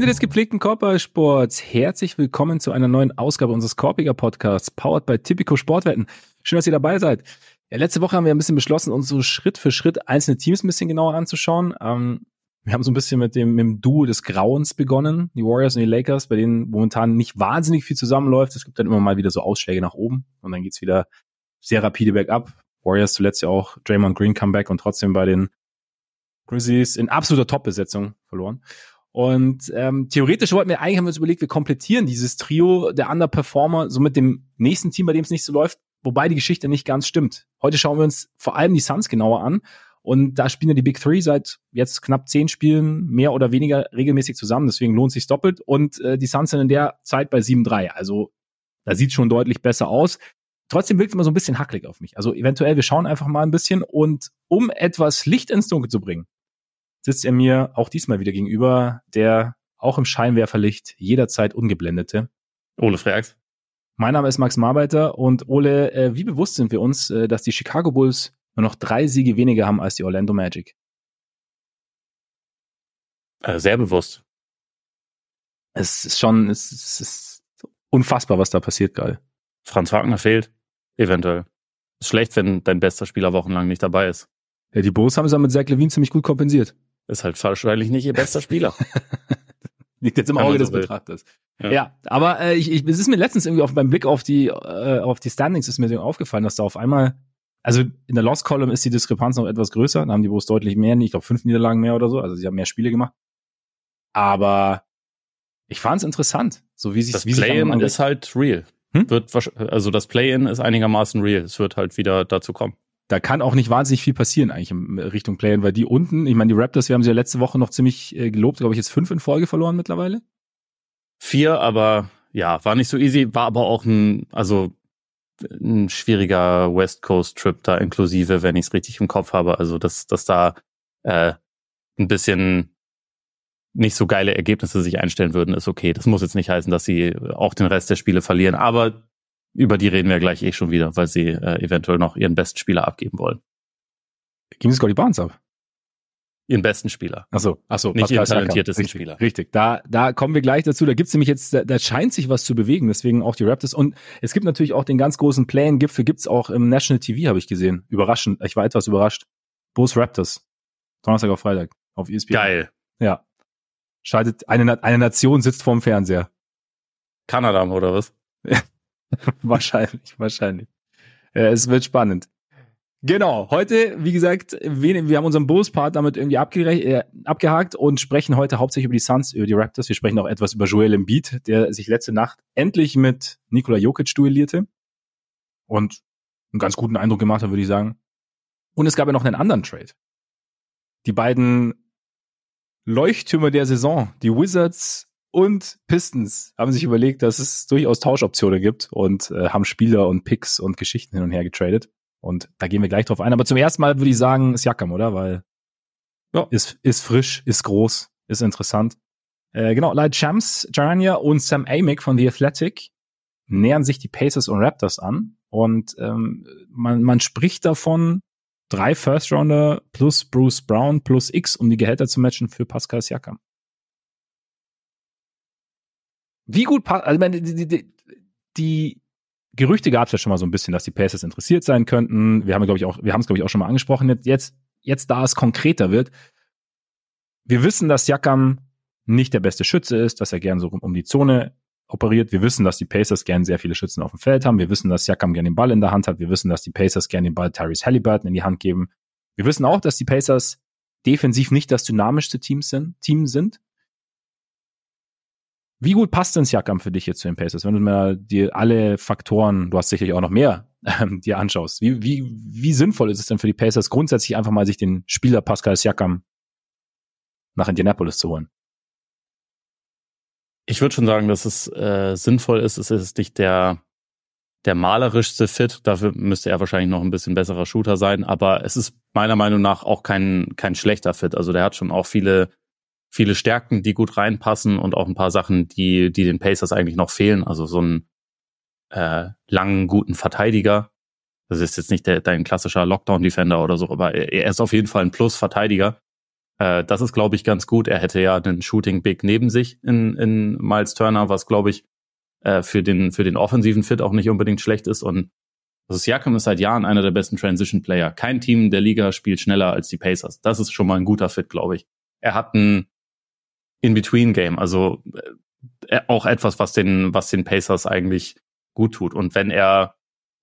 Freunde des gepflegten Körpersports, herzlich willkommen zu einer neuen Ausgabe unseres Korpiger Podcasts, powered by Typico Sportwetten. Schön, dass ihr dabei seid. Ja, letzte Woche haben wir ein bisschen beschlossen, uns so Schritt für Schritt einzelne Teams ein bisschen genauer anzuschauen. Ähm, wir haben so ein bisschen mit dem, mit dem Duo des Grauens begonnen, die Warriors und die Lakers, bei denen momentan nicht wahnsinnig viel zusammenläuft. Es gibt dann immer mal wieder so Ausschläge nach oben und dann geht's wieder sehr rapide bergab. Warriors zuletzt ja auch Draymond Green Comeback und trotzdem bei den Grizzlies in absoluter Top-Besetzung verloren. Und ähm, theoretisch wollten wir eigentlich haben wir uns überlegt, wir komplettieren dieses Trio der Underperformer so mit dem nächsten Team, bei dem es nicht so läuft, wobei die Geschichte nicht ganz stimmt. Heute schauen wir uns vor allem die Suns genauer an. Und da spielen ja die Big Three seit jetzt knapp zehn Spielen mehr oder weniger regelmäßig zusammen. Deswegen lohnt sich doppelt. Und äh, die Suns sind in der Zeit bei 7-3. Also da sieht schon deutlich besser aus. Trotzdem wirkt es immer so ein bisschen hacklig auf mich. Also eventuell, wir schauen einfach mal ein bisschen. Und um etwas Licht ins Dunkel zu bringen, sitzt er mir auch diesmal wieder gegenüber, der auch im Scheinwerferlicht jederzeit ungeblendete. Ole Freaks. Mein Name ist Max Marbeiter und Ole, äh, wie bewusst sind wir uns, äh, dass die Chicago Bulls nur noch drei Siege weniger haben als die Orlando Magic? Äh, sehr bewusst. Es ist schon, es ist, es ist unfassbar, was da passiert gerade. Franz Wagner fehlt, eventuell. Ist schlecht, wenn dein bester Spieler wochenlang nicht dabei ist. Ja, die Bulls haben es ja mit Zach Levine ziemlich gut kompensiert. Ist halt wahrscheinlich nicht ihr bester Spieler. Liegt jetzt im Auge des Betrachters. Ja. ja, aber äh, ich, ich, es ist mir letztens irgendwie auf beim Blick auf die äh, auf die Standings ist mir so aufgefallen, dass da auf einmal also in der Lost Column ist die Diskrepanz noch etwas größer, da haben die Bulls deutlich mehr, ich glaube fünf Niederlagen mehr oder so, also sie haben mehr Spiele gemacht. Aber ich fand es interessant, so wie sich das Play-in ist halt real. Hm? Wird also das Play-in ist einigermaßen real. Es wird halt wieder dazu kommen da kann auch nicht wahnsinnig viel passieren eigentlich in Richtung Play-In, weil die unten, ich meine, die Raptors, wir haben sie ja letzte Woche noch ziemlich äh, gelobt, glaube ich, jetzt fünf in Folge verloren mittlerweile. Vier, aber ja, war nicht so easy, war aber auch ein, also ein schwieriger West Coast Trip da inklusive, wenn ich es richtig im Kopf habe. Also dass, dass da äh, ein bisschen nicht so geile Ergebnisse sich einstellen würden, ist okay. Das muss jetzt nicht heißen, dass sie auch den Rest der Spiele verlieren, aber über die reden wir gleich eh schon wieder, weil sie äh, eventuell noch ihren besten Spieler abgeben wollen. Geben sie Scotty Barnes ab? Ihren besten Spieler. Ach so, ach so. Nicht ihren talentiertesten richtig, Spieler. Richtig, da, da kommen wir gleich dazu. Da gibt's nämlich jetzt, da, da scheint sich was zu bewegen, deswegen auch die Raptors. Und es gibt natürlich auch den ganz großen Plan-Gipfel, gibt's auch im National TV, habe ich gesehen. Überraschend, ich war etwas überrascht. Bulls Raptors. Donnerstag auf Freitag auf ESPN. Geil. Ja. Schaltet, eine, eine Nation sitzt vorm Fernseher. Kanada oder was? wahrscheinlich, wahrscheinlich. Äh, es wird spannend. Genau, heute, wie gesagt, wir haben unseren Bulls-Part damit irgendwie äh, abgehakt und sprechen heute hauptsächlich über die Suns, über die Raptors. Wir sprechen auch etwas über Joel Embiid, der sich letzte Nacht endlich mit Nikola Jokic duellierte und einen ganz guten Eindruck gemacht hat, würde ich sagen. Und es gab ja noch einen anderen Trade. Die beiden Leuchttürme der Saison, die Wizards und Pistons haben sich überlegt, dass es durchaus Tauschoptionen gibt und äh, haben Spieler und Picks und Geschichten hin und her getradet. Und da gehen wir gleich drauf ein. Aber zum ersten Mal würde ich sagen, ist Jakam, oder? Weil ja. ist, ist frisch, ist groß, ist interessant. Äh, genau, Light Champs, Jarania und Sam Amick von The Athletic nähern sich die Pacers und Raptors an. Und ähm, man, man spricht davon, drei First Rounder plus Bruce Brown plus X, um die Gehälter zu matchen für Pascal Siakam. Wie gut passt, also meine, die, die, die Gerüchte gab es ja schon mal so ein bisschen, dass die Pacers interessiert sein könnten. Wir haben, glaube ich, auch, wir haben es, glaube ich, auch schon mal angesprochen. Jetzt, jetzt, da es konkreter wird. Wir wissen, dass Jakam nicht der beste Schütze ist, dass er gern so um die Zone operiert. Wir wissen, dass die Pacers gern sehr viele Schützen auf dem Feld haben. Wir wissen, dass Jakam gern den Ball in der Hand hat. Wir wissen, dass die Pacers gern den Ball Tyrese Halliburton in die Hand geben. Wir wissen auch, dass die Pacers defensiv nicht das dynamischste Team sind. Team sind. Wie gut passt denn Siakam für dich jetzt zu den Pacers, wenn du mir dir alle Faktoren, du hast sicherlich auch noch mehr, ähm, dir anschaust? Wie, wie, wie sinnvoll ist es denn für die Pacers grundsätzlich einfach mal sich den Spieler Pascal Siakam nach Indianapolis zu holen? Ich würde schon sagen, dass es äh, sinnvoll ist. Es ist nicht der, der malerischste Fit. Dafür müsste er wahrscheinlich noch ein bisschen besserer Shooter sein. Aber es ist meiner Meinung nach auch kein, kein schlechter Fit. Also der hat schon auch viele viele Stärken, die gut reinpassen und auch ein paar Sachen, die, die den Pacers eigentlich noch fehlen. Also so einen äh, langen, guten Verteidiger. Das ist jetzt nicht der, dein klassischer Lockdown-Defender oder so, aber er ist auf jeden Fall ein Plus-Verteidiger. Äh, das ist, glaube ich, ganz gut. Er hätte ja einen Shooting Big neben sich in, in Miles Turner, was, glaube ich, äh, für den für den offensiven Fit auch nicht unbedingt schlecht ist. Und also Siakam ist seit Jahren einer der besten Transition Player. Kein Team der Liga spielt schneller als die Pacers. Das ist schon mal ein guter Fit, glaube ich. Er hat ein In-Between-Game, also äh, auch etwas, was den was den Pacers eigentlich gut tut. Und wenn er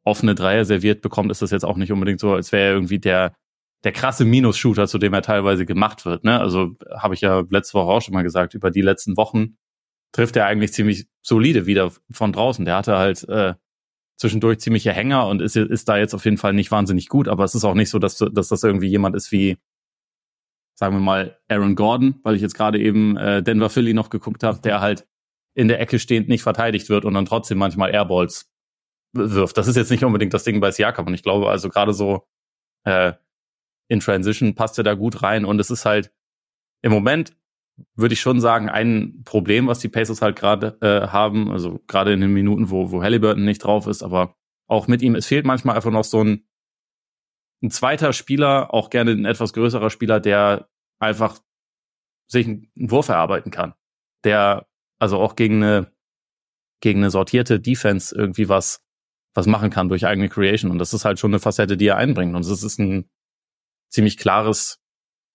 offene Dreier serviert bekommt, ist das jetzt auch nicht unbedingt so, als wäre er irgendwie der der krasse Minus-Shooter, zu dem er teilweise gemacht wird. Ne? Also habe ich ja letzte Woche auch schon mal gesagt, über die letzten Wochen trifft er eigentlich ziemlich solide wieder von draußen. Der hatte halt äh, zwischendurch ziemliche Hänger und ist, ist da jetzt auf jeden Fall nicht wahnsinnig gut, aber es ist auch nicht so, dass, dass das irgendwie jemand ist wie, sagen wir mal, Aaron Gordon, weil ich jetzt gerade eben äh, Denver Philly noch geguckt habe, der halt in der Ecke stehend nicht verteidigt wird und dann trotzdem manchmal Airballs wirft. Das ist jetzt nicht unbedingt das Ding bei Siakam und ich glaube also gerade so äh, in Transition passt er da gut rein und es ist halt im Moment würde ich schon sagen, ein Problem, was die Pacers halt gerade äh, haben, also gerade in den Minuten, wo, wo Halliburton nicht drauf ist, aber auch mit ihm, es fehlt manchmal einfach noch so ein, ein zweiter Spieler, auch gerne ein etwas größerer Spieler, der einfach sich einen Wurf erarbeiten kann. Der also auch gegen eine, gegen eine sortierte Defense irgendwie was, was machen kann durch eigene Creation. Und das ist halt schon eine Facette, die er einbringt. Und es ist ein ziemlich klares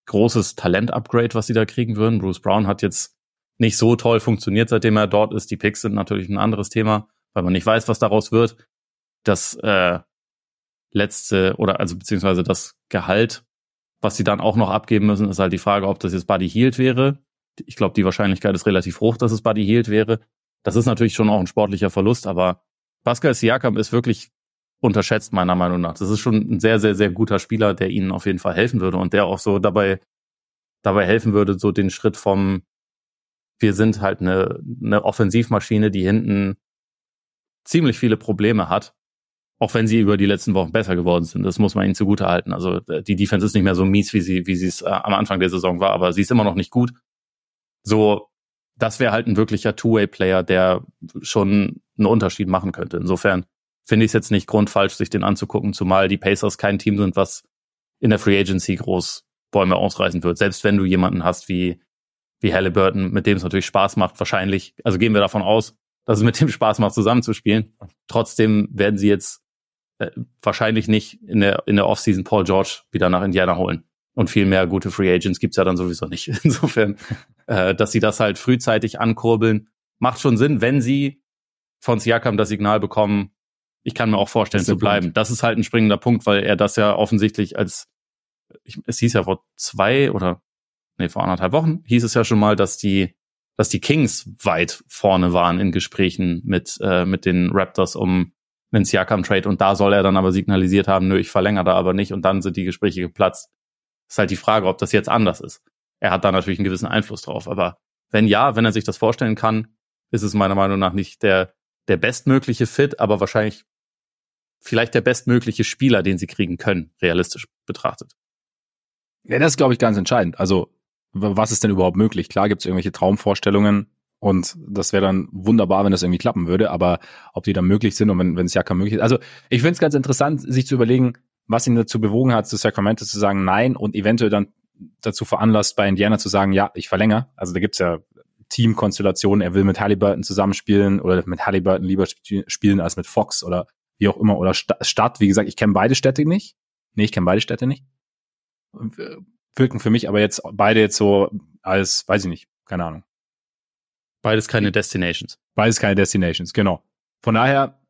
großes Talent-Upgrade, was sie da kriegen würden. Bruce Brown hat jetzt nicht so toll funktioniert, seitdem er dort ist. Die Picks sind natürlich ein anderes Thema, weil man nicht weiß, was daraus wird. Das äh, letzte oder also beziehungsweise das Gehalt, was sie dann auch noch abgeben müssen, ist halt die Frage, ob das jetzt Buddy Hield wäre. Ich glaube, die Wahrscheinlichkeit ist relativ hoch, dass es Buddy Hield wäre. Das ist natürlich schon auch ein sportlicher Verlust, aber Pascal Siakam ist wirklich unterschätzt, meiner Meinung nach. Das ist schon ein sehr, sehr, sehr guter Spieler, der ihnen auf jeden Fall helfen würde und der auch so dabei, dabei helfen würde, so den Schritt vom, wir sind halt eine, eine Offensivmaschine, die hinten ziemlich viele Probleme hat, auch wenn sie über die letzten Wochen besser geworden sind. Das muss man ihnen zugute halten. Also äh, die Defense ist nicht mehr so mies, wie sie, wie sie es äh, am Anfang der Saison war, aber sie ist immer noch nicht gut. So, das wäre halt ein wirklicher Two-Way-Player, der schon einen Unterschied machen könnte. Insofern finde ich es jetzt nicht grundfalsch, sich den anzugucken, zumal die Pacers kein Team sind, was in der Free Agency groß Bäume ausreißen wird. Selbst wenn du jemanden hast wie, wie Halliburton, mit dem es natürlich Spaß macht, wahrscheinlich, also gehen wir davon aus, dass es mit dem Spaß macht, zusammenzuspielen. Trotzdem werden sie jetzt äh, wahrscheinlich nicht in der, in der Offseason Paul George wieder nach Indiana holen. Und viel mehr gute Free Agents gibt's ja dann sowieso nicht. Insofern, äh, dass sie das halt frühzeitig ankurbeln, macht schon Sinn, wenn sie von Siakam das Signal bekommen, ich kann mir auch vorstellen zu bleiben. Punkt. Das ist halt ein springender Punkt, weil er das ja offensichtlich als, ich, es hieß ja vor zwei oder nee, vor anderthalb Wochen hieß es ja schon mal, dass die, dass die Kings weit vorne waren in Gesprächen mit, äh, mit den Raptors um einen Siakam-Trade und da soll er dann aber signalisiert haben, nö, ich verlängere da aber nicht und dann sind die Gespräche geplatzt. Ist halt die Frage, ob das jetzt anders ist. Er hat da natürlich einen gewissen Einfluss drauf, aber wenn ja, wenn er sich das vorstellen kann, ist es meiner Meinung nach nicht der, der bestmögliche Fit, aber wahrscheinlich vielleicht der bestmögliche Spieler, den sie kriegen können, realistisch betrachtet. Ja, das ist, glaube ich, ganz entscheidend. Also, was ist denn überhaupt möglich? Klar gibt es irgendwelche Traumvorstellungen und das wäre dann wunderbar, wenn das irgendwie klappen würde, aber ob die dann möglich sind und wenn, wenn es ja kein möglich ist. Also, ich finde es ganz interessant, sich zu überlegen, was ihn dazu bewogen hat, zu Sacramento zu sagen Nein und eventuell dann dazu veranlasst, bei Indiana zu sagen, ja, ich verlängere. Also da gibt's ja Teamkonstellationen, er will mit Halliburton zusammenspielen oder mit Halliburton lieber spielen als mit Fox oder wie auch immer, oder Stadt, wie gesagt, ich kenne beide Städte nicht. Nee, ich kenne beide Städte nicht. Wirken für mich aber jetzt beide jetzt so als, weiß ich nicht, keine Ahnung. Beides keine Destinations. Beides keine Destinations, genau. Von daher,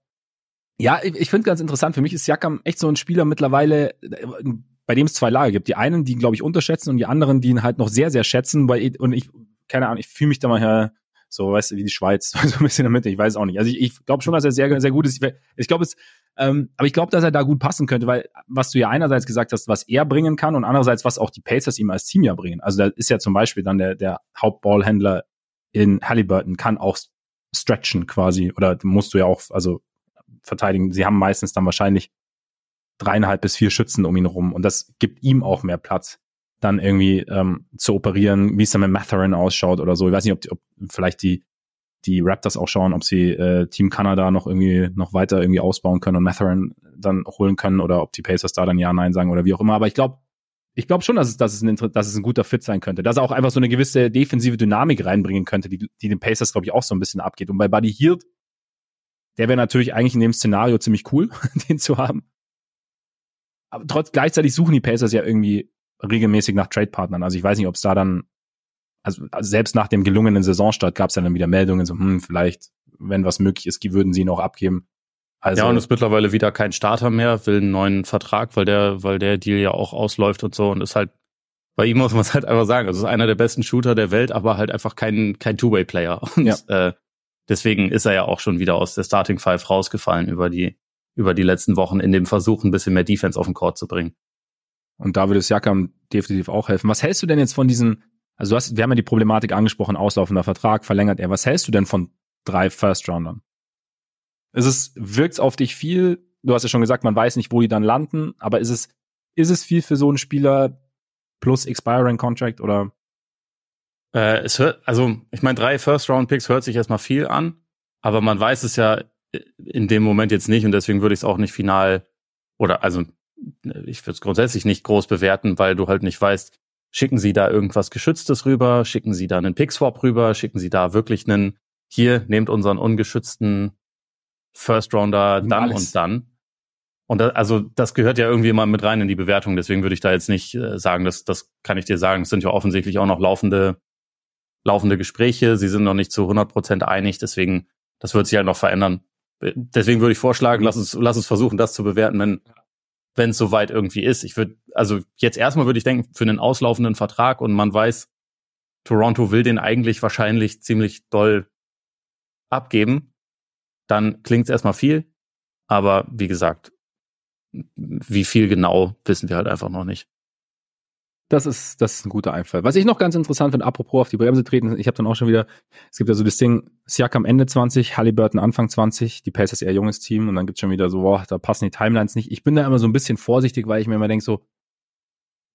ja, ich, ich finde ganz interessant. Für mich ist Jakam echt so ein Spieler mittlerweile, bei dem es zwei Lager gibt. Die einen, die glaube ich unterschätzen und die anderen, die ihn halt noch sehr, sehr schätzen. Weil, und ich, keine Ahnung, ich fühle mich da mal her, so, weißt du, wie die Schweiz, so ein bisschen in der Mitte, ich weiß auch nicht. Also ich, ich glaube schon, dass er sehr, sehr gut ist. Ich, ich glaube es, ähm, aber ich glaube, dass er da gut passen könnte, weil was du ja einerseits gesagt hast, was er bringen kann und andererseits, was auch die Pacers ihm als Team ja bringen. Also da ist ja zum Beispiel dann der, der Hauptballhändler in Halliburton kann auch stretchen quasi oder musst du ja auch, also verteidigen. Sie haben meistens dann wahrscheinlich dreieinhalb bis vier Schützen um ihn rum und das gibt ihm auch mehr Platz dann irgendwie ähm, zu operieren, wie es dann mit Matherin ausschaut oder so. Ich weiß nicht, ob, die, ob vielleicht die die Raptors auch schauen, ob sie äh, Team Kanada noch irgendwie noch weiter irgendwie ausbauen können und Matherin dann holen können oder ob die Pacers da dann ja nein sagen oder wie auch immer. Aber ich glaube, ich glaube schon, dass es, dass, es ein, dass es ein guter Fit sein könnte. Dass er auch einfach so eine gewisse defensive Dynamik reinbringen könnte, die, die den Pacers, glaube ich, auch so ein bisschen abgeht. Und bei Buddy Hield, der wäre natürlich eigentlich in dem Szenario ziemlich cool, den zu haben. Aber trotz gleichzeitig suchen die Pacers ja irgendwie regelmäßig nach Trade-Partnern. Also ich weiß nicht, ob es da dann, also, also selbst nach dem gelungenen Saisonstart gab es dann wieder Meldungen, so, hm, vielleicht, wenn was möglich ist, würden sie ihn auch abgeben. Also, ja, und ist mittlerweile wieder kein Starter mehr, will einen neuen Vertrag, weil der, weil der Deal ja auch ausläuft und so und ist halt, bei ihm muss man es halt einfach sagen, also ist einer der besten Shooter der Welt, aber halt einfach kein, kein Two-Way-Player. Und ja. äh, deswegen ist er ja auch schon wieder aus der Starting Five rausgefallen über die, über die letzten Wochen in dem Versuch, ein bisschen mehr Defense auf den Court zu bringen. Und da würde es Jakam definitiv auch helfen. Was hältst du denn jetzt von diesen, also du hast, wir haben ja die Problematik angesprochen, auslaufender Vertrag, verlängert er. Was hältst du denn von drei First-Roundern? Ist es, wirkt's auf dich viel? Du hast ja schon gesagt, man weiß nicht, wo die dann landen, aber ist es, ist es viel für so einen Spieler plus Expiring Contract oder? Äh, es hört, also ich meine, drei First-Round-Picks hört sich erstmal viel an, aber man weiß es ja in dem Moment jetzt nicht und deswegen würde ich es auch nicht final oder also ich würde es grundsätzlich nicht groß bewerten, weil du halt nicht weißt, schicken sie da irgendwas Geschütztes rüber, schicken sie da einen Pick-Swap rüber, schicken sie da wirklich einen, hier, nehmt unseren ungeschützten First Rounder dann Alles. und dann. Und da, also das gehört ja irgendwie immer mit rein in die Bewertung. Deswegen würde ich da jetzt nicht äh, sagen, dass das kann ich dir sagen. Es sind ja offensichtlich auch noch laufende laufende Gespräche. Sie sind noch nicht zu 100 Prozent einig. Deswegen das wird sich halt noch verändern. Deswegen würde ich vorschlagen, lass uns lass uns versuchen, das zu bewerten, wenn wenn es soweit irgendwie ist. Ich würde also jetzt erstmal würde ich denken für einen auslaufenden Vertrag und man weiß, Toronto will den eigentlich wahrscheinlich ziemlich doll abgeben dann klingt es erstmal viel. Aber wie gesagt, wie viel genau, wissen wir halt einfach noch nicht. Das ist, das ist ein guter Einfall. Was ich noch ganz interessant finde, apropos auf die Bremse treten, ich habe dann auch schon wieder, es gibt ja so das Ding, Siakam Ende 20, Halliburton Anfang 20, die Pacers eher junges Team und dann gibt's schon wieder so, boah, da passen die Timelines nicht. Ich bin da immer so ein bisschen vorsichtig, weil ich mir immer denke so,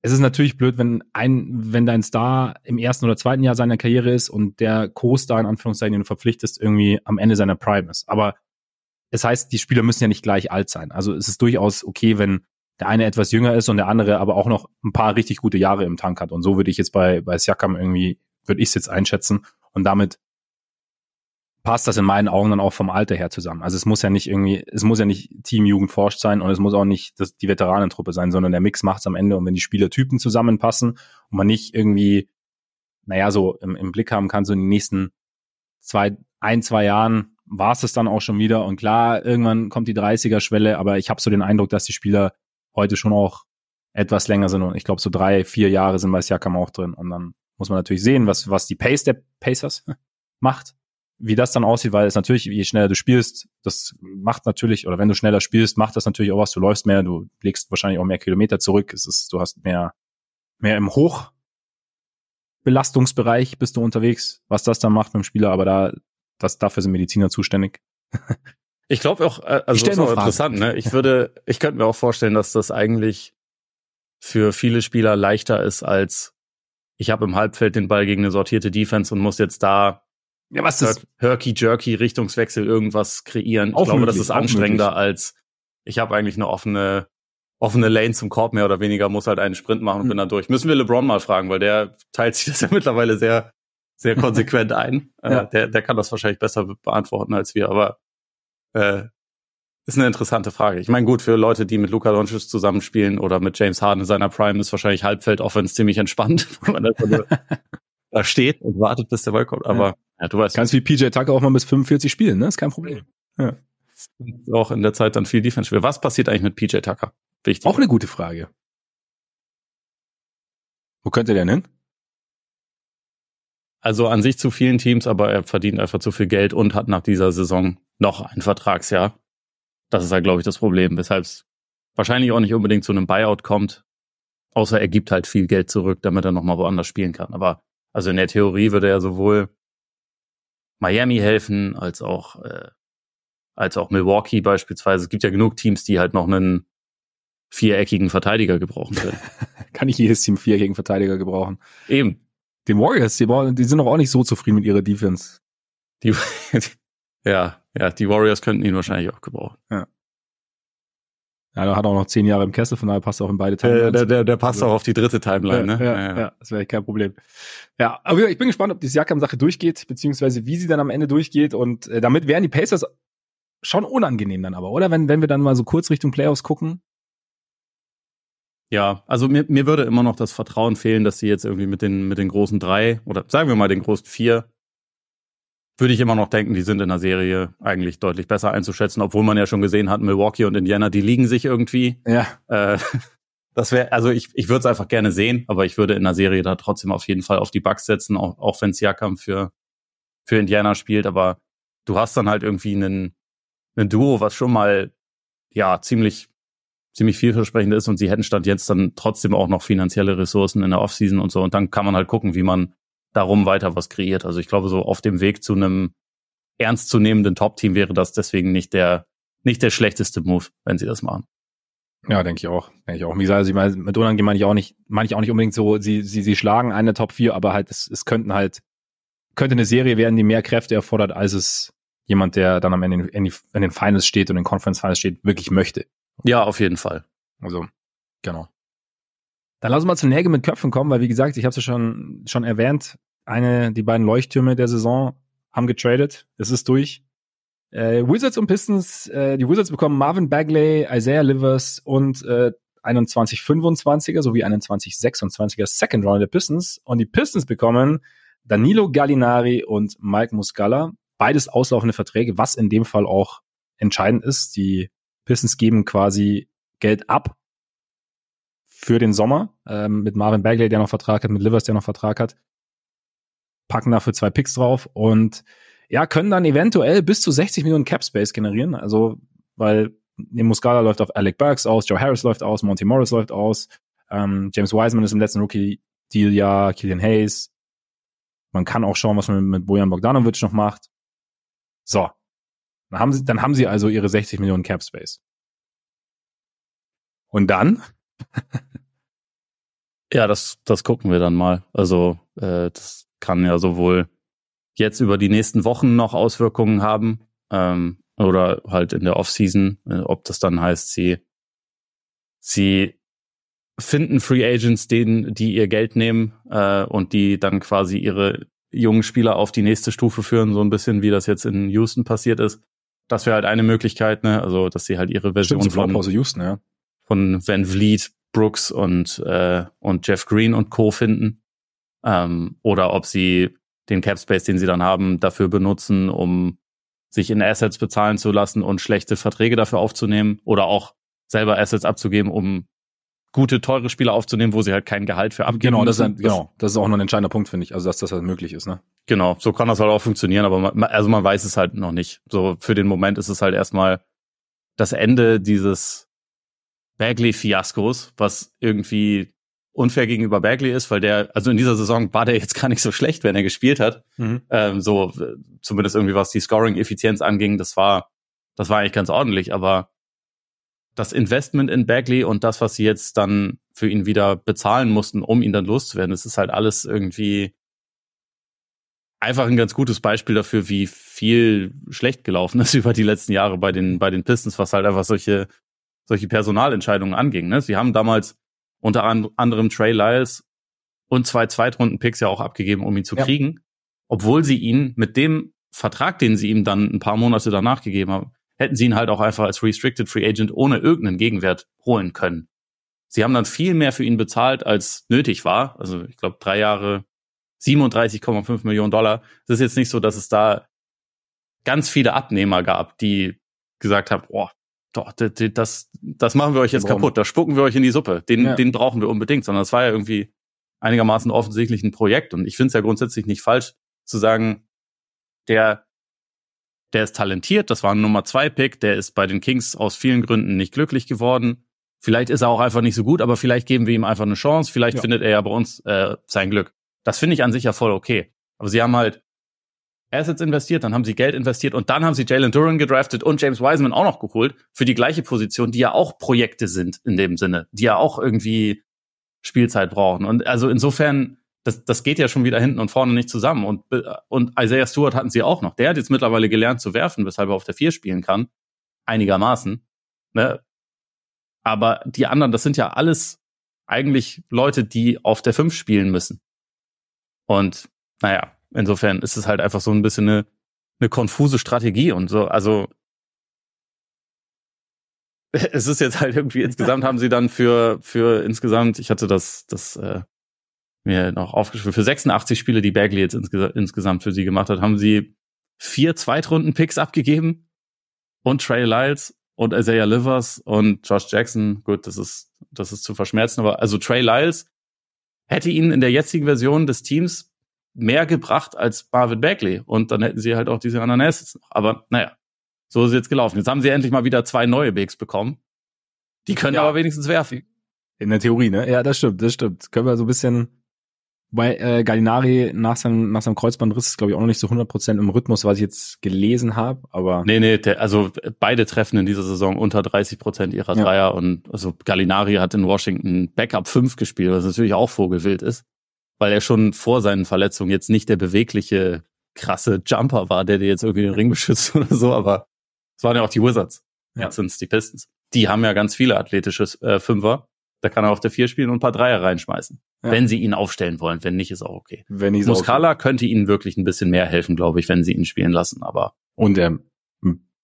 es ist natürlich blöd, wenn ein, wenn dein Star im ersten oder zweiten Jahr seiner Karriere ist und der Co-Star in Anführungszeichen, den du verpflichtest, irgendwie am Ende seiner Prime ist. Aber es heißt, die Spieler müssen ja nicht gleich alt sein. Also es ist durchaus okay, wenn der eine etwas jünger ist und der andere aber auch noch ein paar richtig gute Jahre im Tank hat. Und so würde ich jetzt bei, bei Siakam irgendwie, würde ich es jetzt einschätzen. Und damit passt das in meinen Augen dann auch vom Alter her zusammen. Also es muss ja nicht irgendwie, es muss ja nicht Teamjugend forscht sein und es muss auch nicht das, die Veteranentruppe sein, sondern der Mix macht's am Ende. Und wenn die Spielertypen zusammenpassen und man nicht irgendwie, naja, so im, im Blick haben kann, so in den nächsten zwei, ein, zwei Jahren war es dann auch schon wieder. Und klar, irgendwann kommt die 30er-Schwelle, aber ich habe so den Eindruck, dass die Spieler heute schon auch etwas länger sind. Und ich glaube, so drei, vier Jahre sind bei Siakam auch drin. Und dann muss man natürlich sehen, was, was die Pace der Pacers macht wie das dann aussieht, weil es natürlich, je schneller du spielst, das macht natürlich, oder wenn du schneller spielst, macht das natürlich auch was. Du läufst mehr, du legst wahrscheinlich auch mehr Kilometer zurück. Es ist, du hast mehr, mehr im Hochbelastungsbereich bist du unterwegs, was das dann macht mit dem Spieler, aber da, das, dafür sind Mediziner zuständig. Ich glaube auch, äh, also das ist auch interessant, ne? Ich würde, ich könnte mir auch vorstellen, dass das eigentlich für viele Spieler leichter ist als ich habe im Halbfeld den Ball gegen eine sortierte Defense und muss jetzt da ja, was ist Herky Jerky Richtungswechsel irgendwas kreieren. Ich glaube, das ist anstrengender als ich habe eigentlich eine offene offene Lane zum Korb mehr oder weniger, muss halt einen Sprint machen und hm. bin dann durch. Müssen wir LeBron mal fragen, weil der teilt sich das ja mittlerweile sehr sehr konsequent ein. Äh, ja. der der kann das wahrscheinlich besser beantworten als wir, aber äh, ist eine interessante Frage. Ich meine, gut, für Leute, die mit Luca Doncic zusammenspielen oder mit James Harden in seiner Prime, ist wahrscheinlich Halbfeld-Offense ziemlich entspannt, wenn man das da steht und wartet, bis der Ball kommt. Aber ja, ja du weißt. Kannst wie PJ Tucker auch mal bis 45 spielen, ne? Ist kein Problem. Ja. Auch in der Zeit dann viel Defense spielen. Was passiert eigentlich mit PJ Tucker? Wichtig. Auch eine gute Frage. Wo könnte der denn hin? Also an sich zu vielen Teams, aber er verdient einfach zu viel Geld und hat nach dieser Saison noch ein Vertragsjahr. Das ist halt, glaube ich, das Problem, weshalb es wahrscheinlich auch nicht unbedingt zu einem Buyout kommt. Außer er gibt halt viel Geld zurück, damit er nochmal woanders spielen kann. Aber also in der Theorie würde er sowohl Miami helfen, als auch, äh, als auch Milwaukee beispielsweise. Es gibt ja genug Teams, die halt noch einen viereckigen Verteidiger gebrauchen können. Kann ich jedes Team viereckigen Verteidiger gebrauchen. Eben. Die Warriors, die, die sind doch auch nicht so zufrieden mit ihrer Defense. Die, ja, ja, die Warriors könnten ihn wahrscheinlich auch gebrauchen. Ja. Ja, der hat auch noch zehn Jahre im Kessel, von daher passt er auch in beide Timelines. Der, der, der passt also, auch auf die dritte Timeline, ne? Ja, ja, ja. das wäre kein Problem. Ja, aber ich bin gespannt, ob die Siakam-Sache durchgeht, beziehungsweise wie sie dann am Ende durchgeht. Und äh, damit wären die Pacers schon unangenehm dann aber, oder? Wenn, wenn wir dann mal so kurz Richtung Playoffs gucken. Ja, also mir, mir würde immer noch das Vertrauen fehlen, dass sie jetzt irgendwie mit den, mit den großen drei oder sagen wir mal den großen vier, würde ich immer noch denken, die sind in der Serie eigentlich deutlich besser einzuschätzen, obwohl man ja schon gesehen hat, Milwaukee und Indiana, die liegen sich irgendwie. Ja. Äh, das wäre, also ich, ich würde es einfach gerne sehen, aber ich würde in der Serie da trotzdem auf jeden Fall auf die Bucks setzen, auch, auch wenn Siakam für, für Indiana spielt, aber du hast dann halt irgendwie einen, einen Duo, was schon mal ja ziemlich ziemlich vielversprechend ist und sie hätten statt jetzt dann trotzdem auch noch finanzielle Ressourcen in der Offseason und so und dann kann man halt gucken, wie man darum weiter was kreiert. Also ich glaube so auf dem Weg zu einem ernstzunehmenden Top-Team wäre das deswegen nicht der nicht der schlechteste Move, wenn sie das machen. Ja, denke ich auch. Denke ich auch. Wie gesagt, also ich meine, mit Unangenehm meine ich auch nicht, meine ich auch nicht unbedingt so, sie, sie, sie schlagen eine Top 4, aber halt, es, es könnten halt, könnte eine Serie werden, die mehr Kräfte erfordert, als es jemand, der dann am Ende in, die, in den Finals steht und in den Conference Finals steht, wirklich möchte. Ja, auf jeden Fall. Also, genau. Dann lass uns mal zu Nägel mit Köpfen kommen, weil wie gesagt, ich habe es ja schon, schon erwähnt, eine, die beiden Leuchttürme der Saison haben getradet. Es ist durch. Äh, Wizards und Pistons, äh, die Wizards bekommen Marvin Bagley, Isaiah Livers und äh, 21-25er sowie 21-26er Second Round der Pistons. Und die Pistons bekommen Danilo Gallinari und Mike Muscala. Beides auslaufende Verträge, was in dem Fall auch entscheidend ist. Die Pistons geben quasi Geld ab für den Sommer ähm, mit Marvin Bagley, der noch Vertrag hat, mit Livers, der noch Vertrag hat. Packen dafür zwei Picks drauf und ja, können dann eventuell bis zu 60 Millionen Cap Space generieren. Also, weil Muscala läuft auf Alec Burks aus, Joe Harris läuft aus, Monty Morris läuft aus, ähm, James Wiseman ist im letzten Rookie-Deal ja, Killian Hayes. Man kann auch schauen, was man mit Bojan Bogdanovic noch macht. So. Dann haben sie, dann haben sie also ihre 60 Millionen Cap Space. Und dann? ja, das, das gucken wir dann mal. Also, äh, das kann ja sowohl jetzt über die nächsten Wochen noch Auswirkungen haben ähm, oder halt in der Offseason, äh, ob das dann heißt, sie sie finden Free Agents, denen die ihr Geld nehmen äh, und die dann quasi ihre jungen Spieler auf die nächste Stufe führen, so ein bisschen wie das jetzt in Houston passiert ist. Das wäre halt eine Möglichkeit, ne? Also, dass sie halt ihre Version Stimmt, von Houston, ja. von Van Vliet, Brooks und äh, und Jeff Green und Co. finden. Ähm, oder ob sie den Cap Space, den sie dann haben, dafür benutzen, um sich in Assets bezahlen zu lassen und schlechte Verträge dafür aufzunehmen oder auch selber Assets abzugeben, um gute, teure Spieler aufzunehmen, wo sie halt kein Gehalt für abgeben. Genau, das ist, ein, genau, das ist auch noch ein entscheidender Punkt, finde ich. Also, dass das halt möglich ist, ne? Genau, so kann das halt auch funktionieren, aber man, also man weiß es halt noch nicht. So für den Moment ist es halt erstmal das Ende dieses Bagley-Fiaskos, was irgendwie unfair gegenüber Bagley ist, weil der, also in dieser Saison war der jetzt gar nicht so schlecht, wenn er gespielt hat. Mhm. Ähm, so, zumindest irgendwie was die Scoring-Effizienz anging, das war, das war eigentlich ganz ordentlich, aber das Investment in Bagley und das, was sie jetzt dann für ihn wieder bezahlen mussten, um ihn dann loszuwerden, das ist halt alles irgendwie einfach ein ganz gutes Beispiel dafür, wie viel schlecht gelaufen ist über die letzten Jahre bei den, bei den Pistons, was halt einfach solche, solche Personalentscheidungen anging. Ne? Sie haben damals unter anderem Trey Lyles und zwei Zweitrunden-Picks ja auch abgegeben, um ihn zu ja. kriegen, obwohl sie ihn mit dem Vertrag, den sie ihm dann ein paar Monate danach gegeben haben, hätten sie ihn halt auch einfach als Restricted Free Agent ohne irgendeinen Gegenwert holen können. Sie haben dann viel mehr für ihn bezahlt, als nötig war. Also ich glaube drei Jahre 37,5 Millionen Dollar. Es ist jetzt nicht so, dass es da ganz viele Abnehmer gab, die gesagt haben, boah, doch, das, das machen wir euch jetzt Warum? kaputt, da spucken wir euch in die Suppe. Den, ja. den brauchen wir unbedingt, sondern es war ja irgendwie einigermaßen offensichtlich ein Projekt. Und ich finde es ja grundsätzlich nicht falsch zu sagen, der, der ist talentiert, das war ein Nummer zwei Pick, der ist bei den Kings aus vielen Gründen nicht glücklich geworden. Vielleicht ist er auch einfach nicht so gut, aber vielleicht geben wir ihm einfach eine Chance. Vielleicht ja. findet er ja bei uns äh, sein Glück. Das finde ich an sich ja voll okay. Aber sie haben halt Assets investiert, dann haben sie Geld investiert und dann haben sie Jalen Duran gedraftet und James Wiseman auch noch geholt für die gleiche Position, die ja auch Projekte sind in dem Sinne, die ja auch irgendwie Spielzeit brauchen. Und also insofern, das, das geht ja schon wieder hinten und vorne nicht zusammen. Und, und Isaiah Stewart hatten sie auch noch. Der hat jetzt mittlerweile gelernt zu werfen, weshalb er auf der vier spielen kann. Einigermaßen. Ne? Aber die anderen, das sind ja alles eigentlich Leute, die auf der 5 spielen müssen. Und naja, insofern ist es halt einfach so ein bisschen eine, eine konfuse Strategie und so. Also es ist jetzt halt irgendwie insgesamt haben sie dann für für insgesamt, ich hatte das das äh, mir noch aufgeschrieben, für 86 Spiele, die Bagley jetzt insges insgesamt für sie gemacht hat, haben sie vier Zweitrunden-Picks abgegeben und Trey Lyles und Isaiah Livers und Josh Jackson. Gut, das ist das ist zu verschmerzen, aber also Trey Lyles hätte ihnen in der jetzigen Version des Teams mehr gebracht als Marvin Bagley und dann hätten sie halt auch diese anderen Assets noch. Aber naja, so ist es jetzt gelaufen. Jetzt haben sie endlich mal wieder zwei neue Bigs bekommen. Die können ja. aber wenigstens werfen. In der Theorie, ne? Ja, das stimmt, das stimmt. Können wir so ein bisschen weil äh, Gallinari nach seinem, nach seinem Kreuzbandriss ist, glaube ich, auch noch nicht so 100% im Rhythmus, was ich jetzt gelesen habe, aber... Nee, nee, der, also beide treffen in dieser Saison unter 30% ihrer ja. Dreier und also Gallinari hat in Washington Backup 5 gespielt, was natürlich auch vogelwild ist, weil er schon vor seinen Verletzungen jetzt nicht der bewegliche, krasse Jumper war, der dir jetzt irgendwie den Ring beschützt oder so, aber es waren ja auch die Wizards. Ja. Jetzt sind es die Pistons. Die haben ja ganz viele athletische äh, Fünfer da kann er auf der vier spielen und ein paar Dreier reinschmeißen. Ja. Wenn sie ihn aufstellen wollen. Wenn nicht, ist auch okay. Wenn nicht, Muscala okay. könnte ihnen wirklich ein bisschen mehr helfen, glaube ich, wenn sie ihn spielen lassen, aber. Und er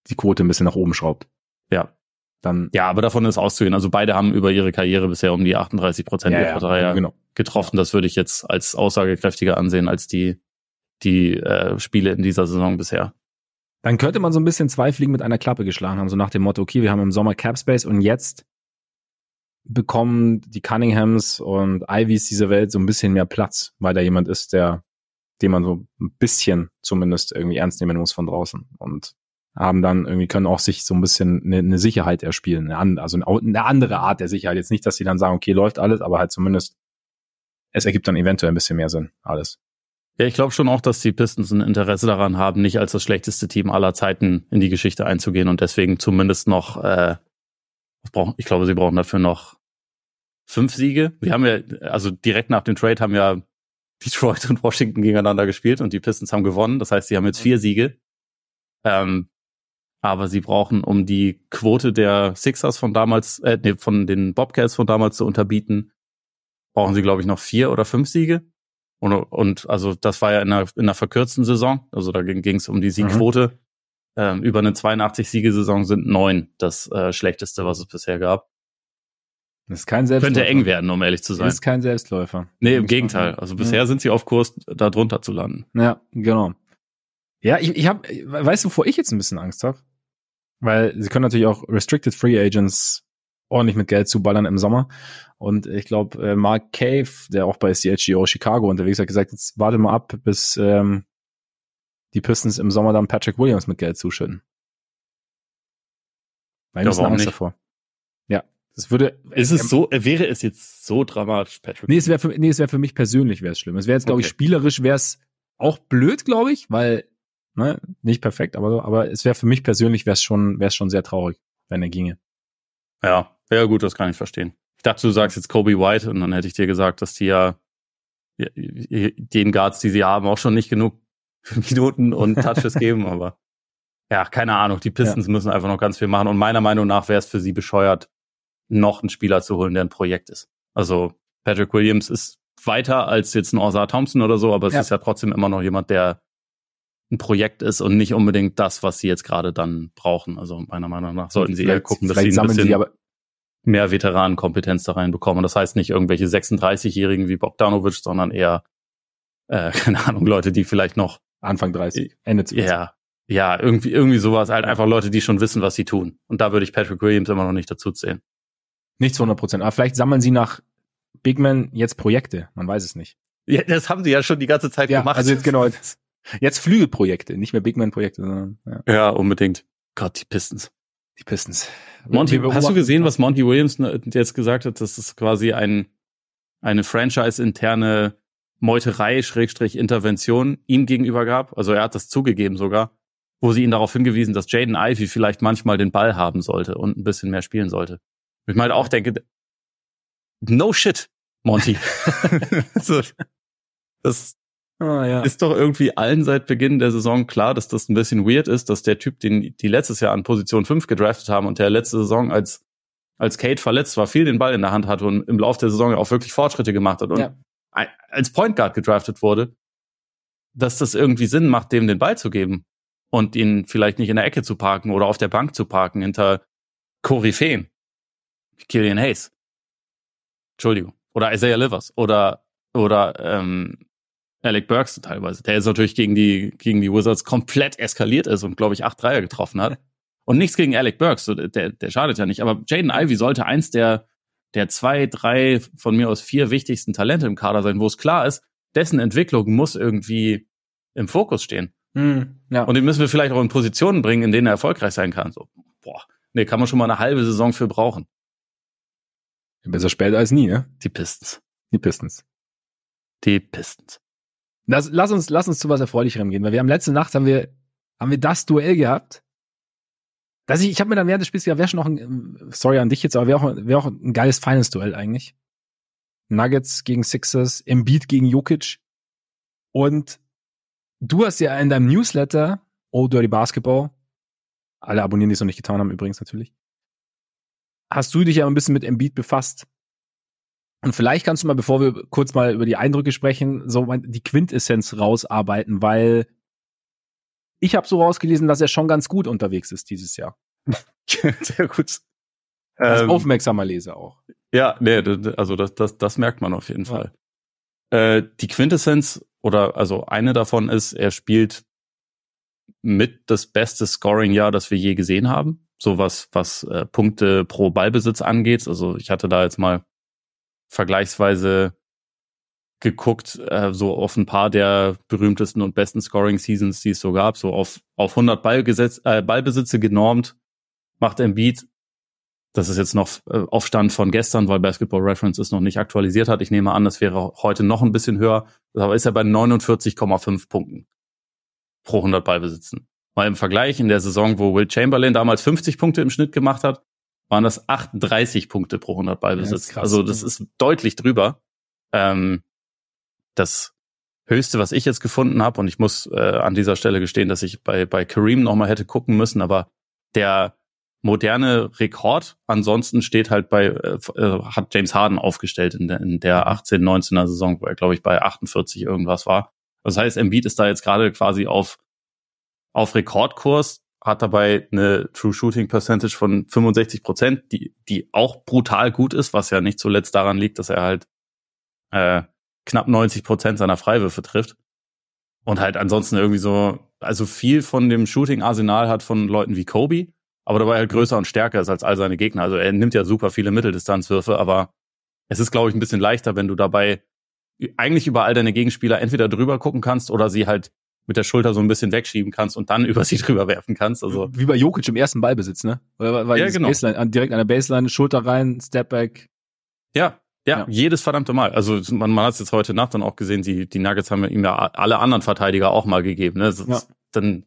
die Quote ein bisschen nach oben schraubt. Ja. Dann. Ja, aber davon ist auszugehen. Also beide haben über ihre Karriere bisher um die 38 Prozent ja, ihrer Dreier genau. getroffen. Das würde ich jetzt als aussagekräftiger ansehen als die, die äh, Spiele in dieser Saison bisher. Dann könnte man so ein bisschen zwei Fliegen mit einer Klappe geschlagen haben, so nach dem Motto, okay, wir haben im Sommer Cap Space und jetzt bekommen die Cunninghams und Ivys dieser Welt so ein bisschen mehr Platz, weil da jemand ist, der, den man so ein bisschen zumindest irgendwie ernst nehmen muss von draußen und haben dann irgendwie können auch sich so ein bisschen eine, eine Sicherheit erspielen, eine, also eine andere Art der Sicherheit. Jetzt nicht, dass sie dann sagen, okay, läuft alles, aber halt zumindest es ergibt dann eventuell ein bisschen mehr Sinn, alles. Ja, ich glaube schon auch, dass die Pistons ein Interesse daran haben, nicht als das schlechteste Team aller Zeiten in die Geschichte einzugehen und deswegen zumindest noch äh, ich glaube, sie brauchen dafür noch fünf Siege. Wir haben ja, also direkt nach dem Trade haben ja Detroit und Washington gegeneinander gespielt und die Pistons haben gewonnen. Das heißt, sie haben jetzt vier Siege. Ähm, aber sie brauchen, um die Quote der Sixers von damals, äh, nee, von den Bobcats von damals zu unterbieten, brauchen sie, glaube ich, noch vier oder fünf Siege. Und, und also das war ja in einer, in einer verkürzten Saison. Also da ging es um die Siegquote. Mhm ähm, über eine 82-Siegesaison sind neun das äh, schlechteste, was es bisher gab. Das ist kein Selbstläufer. Könnte eng werden, um ehrlich zu sein. Das ist kein Selbstläufer. Nee, im Gegenteil. Also bisher ja. sind sie auf Kurs, da drunter zu landen. Ja, genau. Ja, ich, ich habe, weißt du, wovor ich jetzt ein bisschen Angst habe? Weil sie können natürlich auch Restricted Free Agents ordentlich mit Geld zuballern im Sommer. Und ich glaube, äh, Mark Cave, der auch bei CHGO Chicago unterwegs ist, hat gesagt, jetzt warte mal ab, bis ähm, die Pistons im Sommer dann Patrick Williams mit Geld zuschütten. Weil ist Angst nicht? davor. Ja, das würde. Ist es ähm, so, wäre es jetzt so dramatisch, Patrick? Nee, es wäre für, nee, es wäre für mich persönlich wäre es schlimm. Es wäre jetzt, glaube okay. ich, spielerisch wäre es auch blöd, glaube ich, weil, ne, nicht perfekt, aber so, aber es wäre für mich persönlich wäre es schon, wäre es schon sehr traurig, wenn er ginge. Ja, ja gut, das kann ich verstehen. Ich dachte, du sagst jetzt Kobe White und dann hätte ich dir gesagt, dass die ja den Guards, die sie haben, auch schon nicht genug Minuten und Touches geben, aber ja, keine Ahnung. Die Pistons ja. müssen einfach noch ganz viel machen. Und meiner Meinung nach wäre es für sie bescheuert, noch einen Spieler zu holen, der ein Projekt ist. Also Patrick Williams ist weiter als jetzt ein Ozar Thompson oder so, aber es ja. ist ja trotzdem immer noch jemand, der ein Projekt ist und nicht unbedingt das, was sie jetzt gerade dann brauchen. Also meiner Meinung nach sollten sie eher gucken, dass sie ein bisschen sie mehr Veteranenkompetenz da reinbekommen. das heißt nicht irgendwelche 36-Jährigen wie Bogdanovic, sondern eher, äh, keine Ahnung, Leute, die vielleicht noch Anfang 30, Ende 20. Ja, ja, irgendwie, irgendwie sowas. Halt einfach Leute, die schon wissen, was sie tun. Und da würde ich Patrick Williams immer noch nicht dazu zählen. Nicht zu 100 Prozent. Aber vielleicht sammeln sie nach Big Man jetzt Projekte. Man weiß es nicht. Ja, das haben sie ja schon die ganze Zeit ja, gemacht. Also jetzt genau. Jetzt Flügelprojekte, nicht mehr Big Man Projekte, sondern, ja. ja, unbedingt. Gott, die Pistons. Die Pistons. Monty, hast du gesehen, was Monty Williams jetzt gesagt hat? Das ist quasi ein, eine Franchise-interne Meuterei, Schrägstrich Intervention ihm gegenüber gab. Also er hat das zugegeben sogar, wo sie ihn darauf hingewiesen, dass Jaden Ivy vielleicht manchmal den Ball haben sollte und ein bisschen mehr spielen sollte. Ich meine auch denke, no shit, Monty. so, das oh, ja. ist doch irgendwie allen seit Beginn der Saison klar, dass das ein bisschen weird ist, dass der Typ, den die letztes Jahr an Position 5 gedraftet haben und der letzte Saison als als Kate verletzt war, viel den Ball in der Hand hatte und im Laufe der Saison auch wirklich Fortschritte gemacht hat und ja. als Point Guard gedraftet wurde, dass das irgendwie Sinn macht, dem den Ball zu geben und ihn vielleicht nicht in der Ecke zu parken oder auf der Bank zu parken hinter Koryphäen. Killian Hayes. Entschuldigung. Oder Isaiah Livers. Oder, oder ähm, Alec Burks teilweise. Der ist natürlich gegen die, gegen die Wizards komplett eskaliert ist und, glaube ich, acht Dreier getroffen hat. Und nichts gegen Alec Burks, der, der schadet ja nicht. Aber Jaden Ivy sollte eins der, der zwei, drei, von mir aus vier wichtigsten Talente im Kader sein, wo es klar ist, dessen Entwicklung muss irgendwie im Fokus stehen. Hm, ja. Und den müssen wir vielleicht auch in Positionen bringen, in denen er erfolgreich sein kann. So, boah, nee, kann man schon mal eine halbe Saison für brauchen. Besser spät als nie, ne? Die Pistons. Die Pistons. Die Pistons. Das, lass uns, lass uns zu was Erfreulicherem gehen, weil wir haben letzte Nacht haben wir, haben wir das Duell gehabt. Dass ich, ich habe mir dann während des Spiels gedacht, wäre schon noch ein, sorry an dich jetzt, aber wäre auch, wäre auch ein geiles Finals-Duell eigentlich. Nuggets gegen Sixers, Embiid gegen Jokic. Und du hast ja in deinem Newsletter, Oh Dirty Basketball, alle abonnieren, die es noch nicht getan haben, übrigens natürlich, hast du dich ja ein bisschen mit Embiid befasst. Und vielleicht kannst du mal, bevor wir kurz mal über die Eindrücke sprechen, so die Quintessenz rausarbeiten, weil ich habe so rausgelesen, dass er schon ganz gut unterwegs ist dieses Jahr. Sehr gut. Als ähm, aufmerksamer Leser auch. Ja, nee, also das, das, das merkt man auf jeden ja. Fall. Äh, die Quintessenz oder also eine davon ist, er spielt mit das beste Scoring-Jahr, das wir je gesehen haben. So was, was äh, Punkte pro Ballbesitz angeht. Also ich hatte da jetzt mal vergleichsweise geguckt, äh, so auf ein paar der berühmtesten und besten Scoring-Seasons, die es so gab, so auf, auf 100 Ballgesetz, äh, Ballbesitze genormt, macht Embiid. Das ist jetzt noch äh, auf Stand von gestern, weil Basketball Reference es noch nicht aktualisiert hat. Ich nehme an, das wäre heute noch ein bisschen höher. Aber ist er bei 49,5 Punkten pro 100 Ballbesitzen. Mal im Vergleich in der Saison, wo Will Chamberlain damals 50 Punkte im Schnitt gemacht hat, waren das 38 Punkte pro 100 Ballbesitz. Ja, also das ist deutlich drüber. Ähm, das Höchste, was ich jetzt gefunden habe, und ich muss äh, an dieser Stelle gestehen, dass ich bei, bei Kareem nochmal hätte gucken müssen, aber der moderne Rekord ansonsten steht halt bei, äh, äh hat James Harden aufgestellt in der, in der 18, mhm. 19er Saison, wo er, glaube ich, bei 48 irgendwas war. Das heißt, Embiid ist da jetzt gerade quasi auf, auf Rekordkurs, hat dabei eine True Shooting Percentage von 65 Prozent, die, die auch brutal gut ist, was ja nicht zuletzt daran liegt, dass er halt äh, knapp 90 Prozent seiner Freiwürfe trifft. Und halt ansonsten irgendwie so, also viel von dem Shooting-Arsenal hat von Leuten wie Kobe, aber dabei halt größer und stärker ist als all seine Gegner. Also er nimmt ja super viele Mitteldistanzwürfe, aber es ist, glaube ich, ein bisschen leichter, wenn du dabei eigentlich über all deine Gegenspieler entweder drüber gucken kannst oder sie halt mit der Schulter so ein bisschen wegschieben kannst und dann über sie drüber werfen kannst. Also wie bei Jokic im ersten Ballbesitz, ne? Weil, weil ja, genau. Baseline, direkt an der Baseline, Schulter rein, Stepback. Ja, ja, ja, jedes verdammte Mal. Also man, man hat es jetzt heute Nacht dann auch gesehen, die, die Nuggets haben ihm ja alle anderen Verteidiger auch mal gegeben. Ne? Ja. Dann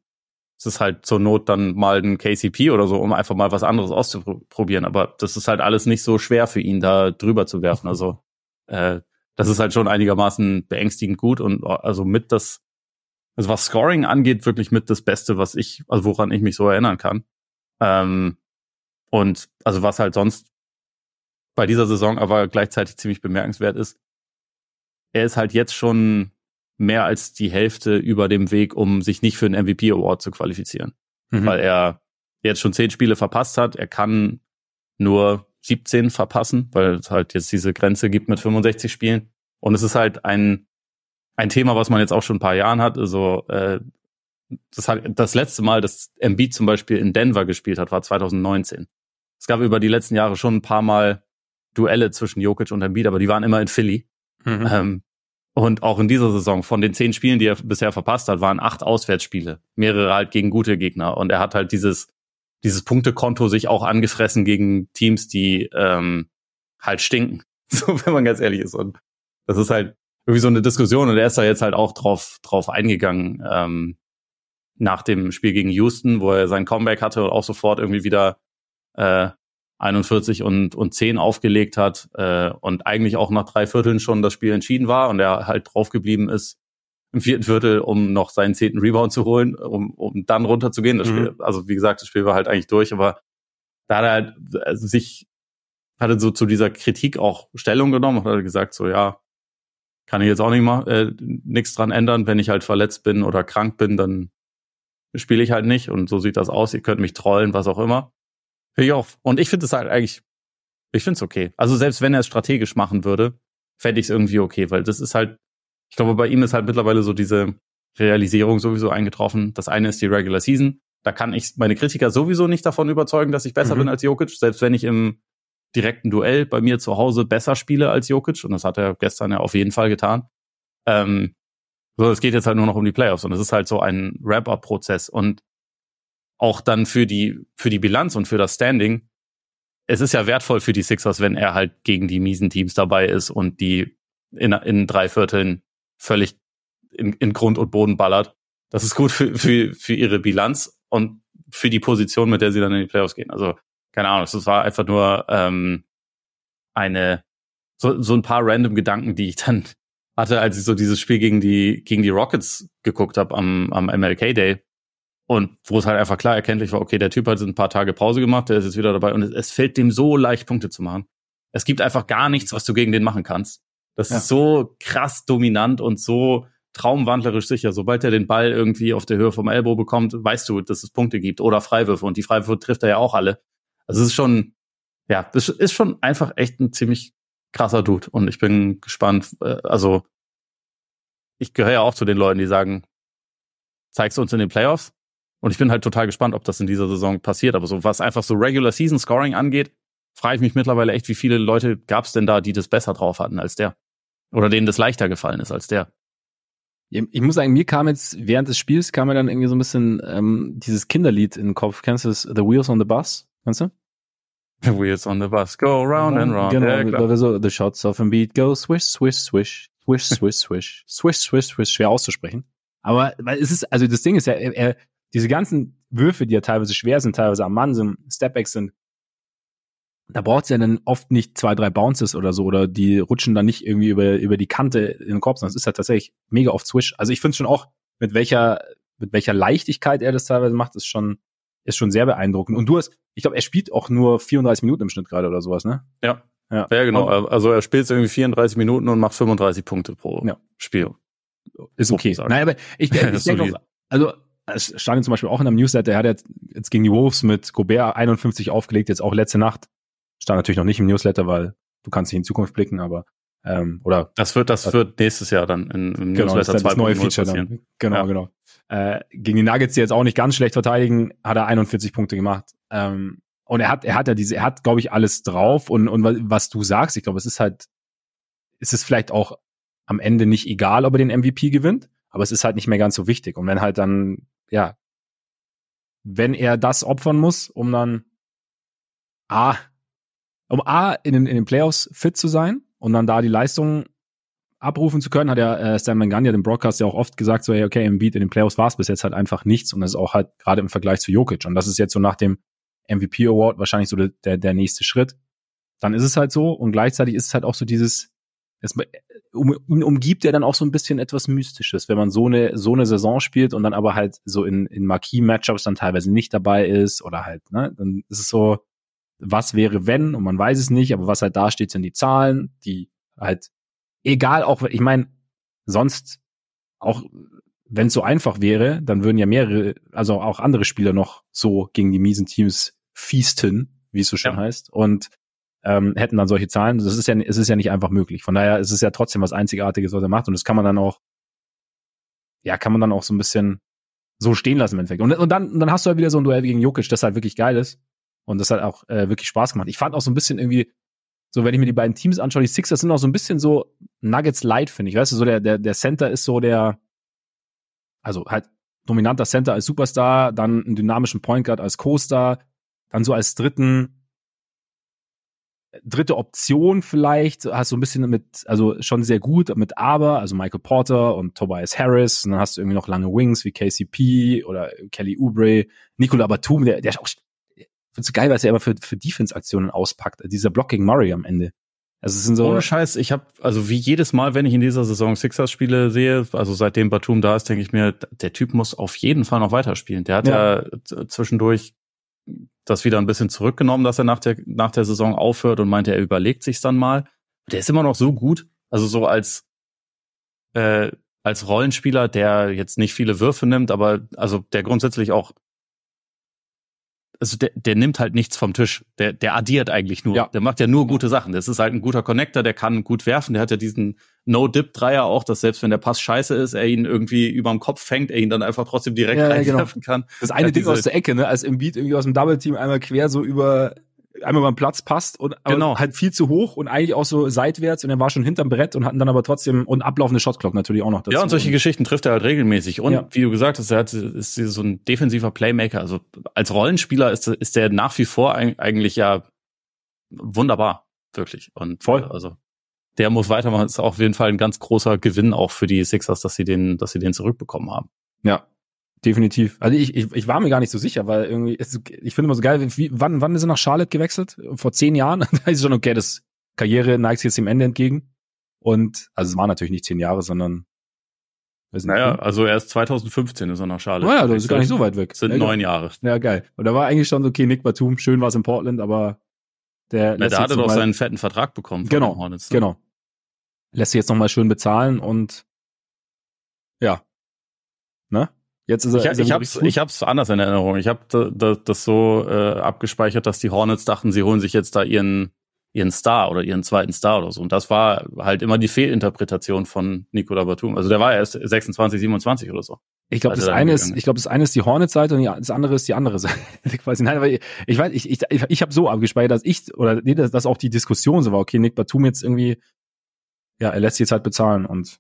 ist es halt zur Not dann mal ein KCP oder so, um einfach mal was anderes auszuprobieren. Aber das ist halt alles nicht so schwer für ihn, da drüber zu werfen. Also äh, das ist halt schon einigermaßen beängstigend gut und also mit das, also was Scoring angeht, wirklich mit das Beste, was ich, also woran ich mich so erinnern kann. Ähm, und also was halt sonst bei dieser Saison aber gleichzeitig ziemlich bemerkenswert ist, er ist halt jetzt schon mehr als die Hälfte über dem Weg, um sich nicht für einen MVP Award zu qualifizieren. Mhm. Weil er jetzt schon zehn Spiele verpasst hat. Er kann nur 17 verpassen, weil es halt jetzt diese Grenze gibt mit 65 Spielen. Und es ist halt ein, ein Thema, was man jetzt auch schon ein paar Jahren hat. Also äh, das, hat, das letzte Mal, dass Embiid zum Beispiel in Denver gespielt hat, war 2019. Es gab über die letzten Jahre schon ein paar Mal Duelle zwischen Jokic und Embiid, aber die waren immer in Philly. Mhm. Ähm, und auch in dieser Saison, von den zehn Spielen, die er bisher verpasst hat, waren acht Auswärtsspiele. Mehrere halt gegen gute Gegner. Und er hat halt dieses, dieses Punktekonto sich auch angefressen gegen Teams, die ähm, halt stinken. So, wenn man ganz ehrlich ist. Und das ist halt irgendwie so eine Diskussion. Und er ist da jetzt halt auch drauf, drauf eingegangen, ähm, nach dem Spiel gegen Houston, wo er sein Comeback hatte und auch sofort irgendwie wieder äh, 41 und, und 10 aufgelegt hat äh, und eigentlich auch nach drei Vierteln schon das Spiel entschieden war und er halt draufgeblieben ist im vierten Viertel, um noch seinen zehnten Rebound zu holen, um, um dann runterzugehen. Das Spiel, mhm. also wie gesagt, das Spiel war halt eigentlich durch, aber da hat er halt also sich hatte so zu dieser Kritik auch Stellung genommen, hat gesagt so, ja, kann ich jetzt auch nicht mal äh, nichts dran ändern, wenn ich halt verletzt bin oder krank bin, dann spiele ich halt nicht und so sieht das aus. Ihr könnt mich trollen, was auch immer. Finde ich auch. Und ich finde es halt eigentlich, ich finde es okay. Also selbst wenn er es strategisch machen würde, fände ich es irgendwie okay, weil das ist halt, ich glaube, bei ihm ist halt mittlerweile so diese Realisierung sowieso eingetroffen. Das eine ist die Regular Season. Da kann ich meine Kritiker sowieso nicht davon überzeugen, dass ich besser mhm. bin als Jokic, selbst wenn ich im direkten Duell bei mir zu Hause besser spiele als Jokic. Und das hat er gestern ja auf jeden Fall getan. Ähm, so, es geht jetzt halt nur noch um die Playoffs und es ist halt so ein Wrap-up-Prozess und auch dann für die für die Bilanz und für das Standing. Es ist ja wertvoll für die Sixers, wenn er halt gegen die miesen Teams dabei ist und die in, in drei Vierteln völlig in, in Grund und Boden ballert. Das ist gut für, für, für ihre Bilanz und für die Position, mit der sie dann in die Playoffs gehen. Also keine Ahnung, es war einfach nur ähm, eine so, so ein paar random Gedanken, die ich dann hatte, als ich so dieses Spiel gegen die gegen die Rockets geguckt habe am, am MLK Day und wo es halt einfach klar erkenntlich war, okay, der Typ hat ein paar Tage Pause gemacht, der ist jetzt wieder dabei und es, es fällt dem so leicht Punkte zu machen. Es gibt einfach gar nichts, was du gegen den machen kannst. Das ja. ist so krass dominant und so traumwandlerisch sicher. Sobald er den Ball irgendwie auf der Höhe vom Elbow bekommt, weißt du, dass es Punkte gibt oder Freiwürfe und die Freiwürfe trifft er ja auch alle. Also es ist schon, ja, das ist schon einfach echt ein ziemlich krasser Dude. Und ich bin gespannt, äh, also ich gehöre ja auch zu den Leuten, die sagen, zeigst du uns in den Playoffs? Und ich bin halt total gespannt, ob das in dieser Saison passiert. Aber so was einfach so Regular Season Scoring angeht, frage ich mich mittlerweile echt, wie viele Leute gab es denn da, die das besser drauf hatten als der? Oder denen das leichter gefallen ist als der? Ich muss sagen, mir kam jetzt während des Spiels kam mir dann irgendwie so ein bisschen ähm, dieses Kinderlied in den Kopf. Kennst du das? The Wheels on the Bus? Kennst du? The wheels on the bus go round and round. Genau, ja, so the shots of a beat go swish, swish, swish, swish, swish, swish, swish, swish, swish, schwer auszusprechen. Aber weil es ist, also das Ding ist ja, er, er, diese ganzen Würfe, die ja teilweise schwer sind, teilweise am Mann sind, Stepbacks sind, da braucht es ja dann oft nicht zwei, drei Bounces oder so, oder die rutschen dann nicht irgendwie über, über die Kante in den Korb, sondern es ist halt tatsächlich mega oft Swish. Also ich finde schon auch, mit welcher, mit welcher Leichtigkeit er das teilweise macht, ist schon, ist schon sehr beeindruckend. Und du hast, ich glaube, er spielt auch nur 34 Minuten im Schnitt gerade oder sowas, ne? Ja. Ja, ja genau. Also er spielt irgendwie 34 Minuten und macht 35 Punkte pro ja. Spiel. Ist okay. Nein, aber ich, ich, ich denke auch, also es stand zum Beispiel auch in einem Newsletter, er hat jetzt, jetzt gegen die Wolves mit Gobert 51 aufgelegt, jetzt auch letzte Nacht. Stand natürlich noch nicht im Newsletter, weil du kannst nicht in Zukunft blicken, aber ähm, oder das wird das wird nächstes Jahr dann in, im genau, Newsletter das, das neue Feature passieren. dann. Genau, ja. genau. Äh, gegen die Nuggets, die jetzt auch nicht ganz schlecht verteidigen, hat er 41 Punkte gemacht. Ähm, und er hat, er hat ja diese, er hat, glaube ich, alles drauf. Und, und was du sagst, ich glaube, es ist halt, es ist vielleicht auch am Ende nicht egal, ob er den MVP gewinnt, aber es ist halt nicht mehr ganz so wichtig. Und wenn halt dann, ja, wenn er das opfern muss, um dann A, um A in den, in den Playoffs fit zu sein und dann da die Leistung abrufen zu können, hat ja äh, Stan Van Gundy, dem Broadcast ja auch oft gesagt, so, hey, okay, im Beat in den Playoffs war es bis jetzt halt einfach nichts und das ist auch halt gerade im Vergleich zu Jokic und das ist jetzt so nach dem MVP Award wahrscheinlich so der, der nächste Schritt. Dann ist es halt so und gleichzeitig ist es halt auch so dieses, es, um, ihn umgibt ja dann auch so ein bisschen etwas Mystisches, wenn man so eine, so eine Saison spielt und dann aber halt so in, in Marquis-Matchups dann teilweise nicht dabei ist oder halt, ne, dann ist es so, was wäre wenn und man weiß es nicht, aber was halt da steht, sind die Zahlen, die halt egal auch, ich meine, sonst auch wenn es so einfach wäre, dann würden ja mehrere, also auch andere Spieler noch so gegen die miesen Teams feasten, wie es so schön ja. heißt, und ähm, hätten dann solche Zahlen. Das ist ja, es ist ja nicht einfach möglich. Von daher ist es ja trotzdem was Einzigartiges, was er macht, und das kann man dann auch, ja, kann man dann auch so ein bisschen so stehen lassen im Endeffekt. Und, und dann, und dann hast du halt wieder so ein Duell gegen Jokic, das halt wirklich geil ist und das hat auch äh, wirklich Spaß gemacht. Ich fand auch so ein bisschen irgendwie so, wenn ich mir die beiden Teams anschaue, die Sixers sind auch so ein bisschen so Nuggets light, finde ich. Weißt du, so der, der, der Center ist so der, also halt dominanter Center als Superstar, dann einen dynamischen Point Guard als Co-Star, dann so als dritten, dritte Option vielleicht, hast du ein bisschen mit, also schon sehr gut mit Aber, also Michael Porter und Tobias Harris, und dann hast du irgendwie noch lange Wings wie KCP oder Kelly Oubre, Nicola Batum, der, der auch finde es geil, was er immer für, für Defense-Aktionen auspackt. Dieser Blocking Murray am Ende. Also es sind so. Ohne Scheiß, ich habe, also wie jedes Mal, wenn ich in dieser Saison Sixers-Spiele sehe, also seitdem Batum da ist, denke ich mir, der Typ muss auf jeden Fall noch weiterspielen. Der hat ja, ja zwischendurch das wieder ein bisschen zurückgenommen, dass er nach der, nach der Saison aufhört und meinte, er überlegt sich's dann mal. Der ist immer noch so gut. Also so als, äh, als Rollenspieler, der jetzt nicht viele Würfe nimmt, aber also der grundsätzlich auch also der, der nimmt halt nichts vom Tisch. Der, der addiert eigentlich nur. Ja. Der macht ja nur gute Sachen. Das ist halt ein guter Connector, der kann gut werfen. Der hat ja diesen No-Dip-Dreier auch, dass selbst wenn der Pass scheiße ist, er ihn irgendwie überm Kopf fängt, er ihn dann einfach trotzdem direkt ja, reinwerfen genau. kann. Das eine Ding aus der Ecke, ne, als im Beat irgendwie aus dem Double-Team einmal quer so über einmal beim Platz passt und genau. halt viel zu hoch und eigentlich auch so seitwärts und er war schon hinterm Brett und hatten dann aber trotzdem und ablaufende Shotclock natürlich auch noch dazu. Ja, und solche Geschichten trifft er halt regelmäßig. Und ja. wie du gesagt hast, er hat, ist so ein defensiver Playmaker. Also als Rollenspieler ist, ist der nach wie vor eigentlich ja wunderbar. Wirklich. Und voll. Also der muss weitermachen. Ist auf jeden Fall ein ganz großer Gewinn auch für die Sixers, dass sie den, dass sie den zurückbekommen haben. Ja, Definitiv. Also ich, ich, ich war mir gar nicht so sicher, weil irgendwie, es, ich finde immer so geil, wie, wann, wann ist er nach Charlotte gewechselt? Vor zehn Jahren? da ist schon okay, das Karriere neigt sich jetzt dem Ende entgegen. Und, also es waren natürlich nicht zehn Jahre, sondern weiß nicht, naja, also erst 2015 ist er nach Charlotte. Naja, das ist gar nicht so weit weg. Sind ja, neun Jahre. Ja, geil. Und da war eigentlich schon okay, Nick Batum, schön war es in Portland, aber der Na, da hat er doch seinen fetten Vertrag bekommen. Genau, Hornets, ne? genau. Lässt sich jetzt nochmal schön bezahlen und ja. Ne? Jetzt ist er, ich, ist er ich, hab's, ich hab's anders in Erinnerung. Ich habe das, das so äh, abgespeichert, dass die Hornets dachten, sie holen sich jetzt da ihren ihren Star oder ihren zweiten Star oder so. Und das war halt immer die Fehlinterpretation von Nikola Batum. Also der war erst 26, 27 oder so. Ich glaube, das eine ist, ich glaube, das eine ist die Hornets-Seite und das andere ist die andere Seite. Quasi. Nein, aber ich, ich weiß, ich, ich, ich habe so abgespeichert, dass ich oder nee, dass, dass auch die Diskussion so war. Okay, Nick Batum jetzt irgendwie, ja, er lässt sich jetzt halt bezahlen und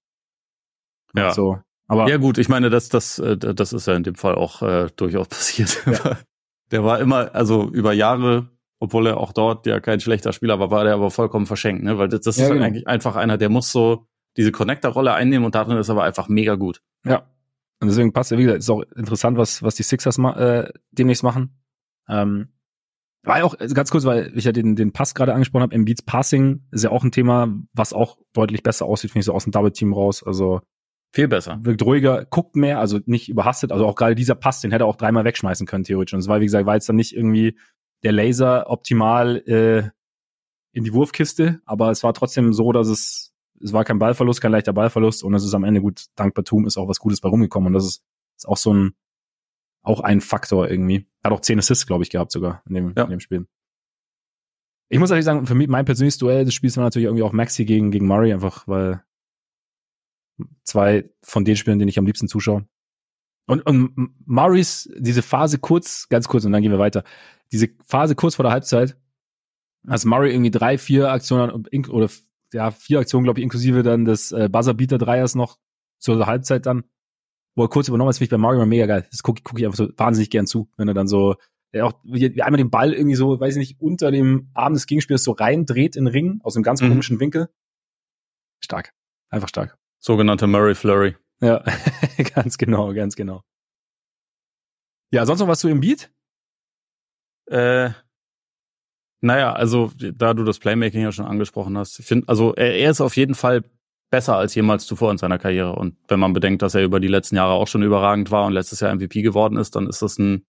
ja. so. Aber ja gut, ich meine, das, das, äh, das ist ja in dem Fall auch äh, durchaus passiert. Ja. Der war immer, also über Jahre, obwohl er auch dort ja kein schlechter Spieler war, war der aber vollkommen verschenkt, ne? Weil das, das ja, ist genau. eigentlich einfach einer, der muss so diese Connector-Rolle einnehmen und darin ist aber einfach mega gut. Ja. Und deswegen passt ja, wie gesagt, ist auch interessant, was, was die Sixers ma äh, demnächst machen. Ähm, war ja auch ganz kurz, weil ich ja den, den Pass gerade angesprochen habe, Embiids Passing ist ja auch ein Thema, was auch deutlich besser aussieht, finde ich so aus dem Double-Team raus. Also viel besser. Wirkt ruhiger, guckt mehr, also nicht überhastet. Also auch gerade dieser Pass, den hätte er auch dreimal wegschmeißen können, theoretisch. Und es war, wie gesagt, war jetzt dann nicht irgendwie der Laser optimal äh, in die Wurfkiste, aber es war trotzdem so, dass es, es war kein Ballverlust, kein leichter Ballverlust und es ist am Ende gut, dank Batum ist auch was Gutes bei rumgekommen. Und das ist, ist auch so ein, auch ein Faktor irgendwie. Hat auch zehn Assists, glaube ich, gehabt sogar in dem, ja. in dem Spiel. Ich muss ehrlich sagen, für mich mein persönliches Duell des Spiels war natürlich irgendwie auch Maxi gegen, gegen Murray, einfach weil zwei von den Spielen, denen ich am liebsten zuschaue. Und, und Murrays, diese Phase kurz, ganz kurz und dann gehen wir weiter. Diese Phase kurz vor der Halbzeit, als Murray irgendwie drei, vier Aktionen oder ja, vier Aktionen, glaube ich, inklusive dann des äh, Buzzerbeater-Dreiers noch zur Halbzeit dann, wo er kurz übernommen hat, finde ich bei Mario immer mega geil. Das gucke guck ich einfach so wahnsinnig gern zu, wenn er dann so, er auch wie, wie einmal den Ball irgendwie so, weiß ich nicht, unter dem Arm des Gegenspielers so reindreht in den Ring, aus einem ganz mhm. komischen Winkel. Stark. Einfach stark. Sogenannte Murray Flurry. Ja, ganz genau, ganz genau. Ja, sonst noch was zu Embiid? Äh, naja, also da du das Playmaking ja schon angesprochen hast, ich finde, also er, er ist auf jeden Fall besser als jemals zuvor in seiner Karriere. Und wenn man bedenkt, dass er über die letzten Jahre auch schon überragend war und letztes Jahr MVP geworden ist, dann ist das ein,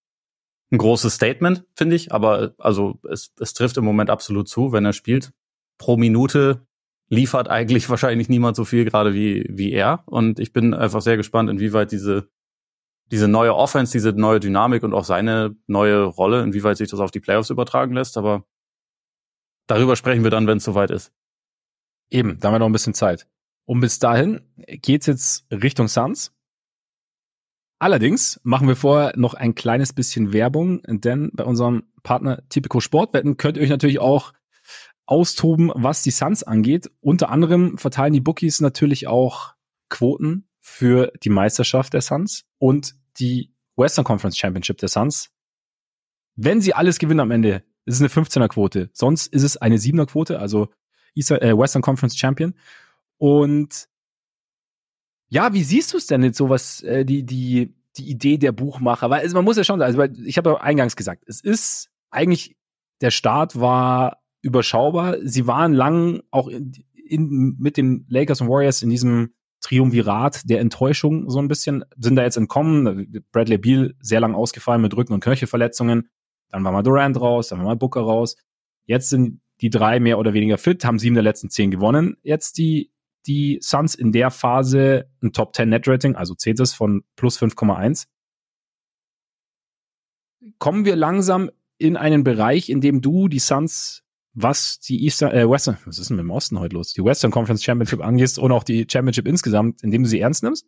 ein großes Statement, finde ich. Aber also es, es trifft im Moment absolut zu, wenn er spielt. Pro Minute liefert eigentlich wahrscheinlich niemand so viel gerade wie, wie er. Und ich bin einfach sehr gespannt, inwieweit diese, diese neue Offense, diese neue Dynamik und auch seine neue Rolle, inwieweit sich das auf die Playoffs übertragen lässt. Aber darüber sprechen wir dann, wenn es soweit ist. Eben, da haben wir noch ein bisschen Zeit. Und bis dahin geht's jetzt Richtung Suns. Allerdings machen wir vorher noch ein kleines bisschen Werbung, denn bei unserem Partner Typico Sportwetten könnt ihr euch natürlich auch austoben, was die Suns angeht. Unter anderem verteilen die Bookies natürlich auch Quoten für die Meisterschaft der Suns und die Western Conference Championship der Suns. Wenn sie alles gewinnen am Ende, ist es eine 15er Quote. Sonst ist es eine 7er Quote, also äh, Western Conference Champion. Und ja, wie siehst du es denn jetzt sowas, äh, die, die, die Idee der Buchmacher? Weil also man muss ja schon sagen, also, ich habe ja eingangs gesagt, es ist eigentlich, der Start war überschaubar. Sie waren lang auch in, in, mit den Lakers und Warriors in diesem Triumvirat der Enttäuschung so ein bisschen, sind da jetzt entkommen. Bradley Beal sehr lang ausgefallen mit Rücken- und Knöchelverletzungen. dann war mal Durant raus, dann war mal Booker raus. Jetzt sind die drei mehr oder weniger fit, haben sieben der letzten zehn gewonnen. Jetzt die, die Suns in der Phase ein Top 10 Net Rating, also zehntes von plus 5,1. Kommen wir langsam in einen Bereich, in dem du die Suns, was die Eastern, äh, Western, was ist denn mit dem Osten heute los? Die Western Conference Championship angehst und auch die Championship insgesamt, indem du sie ernst nimmst?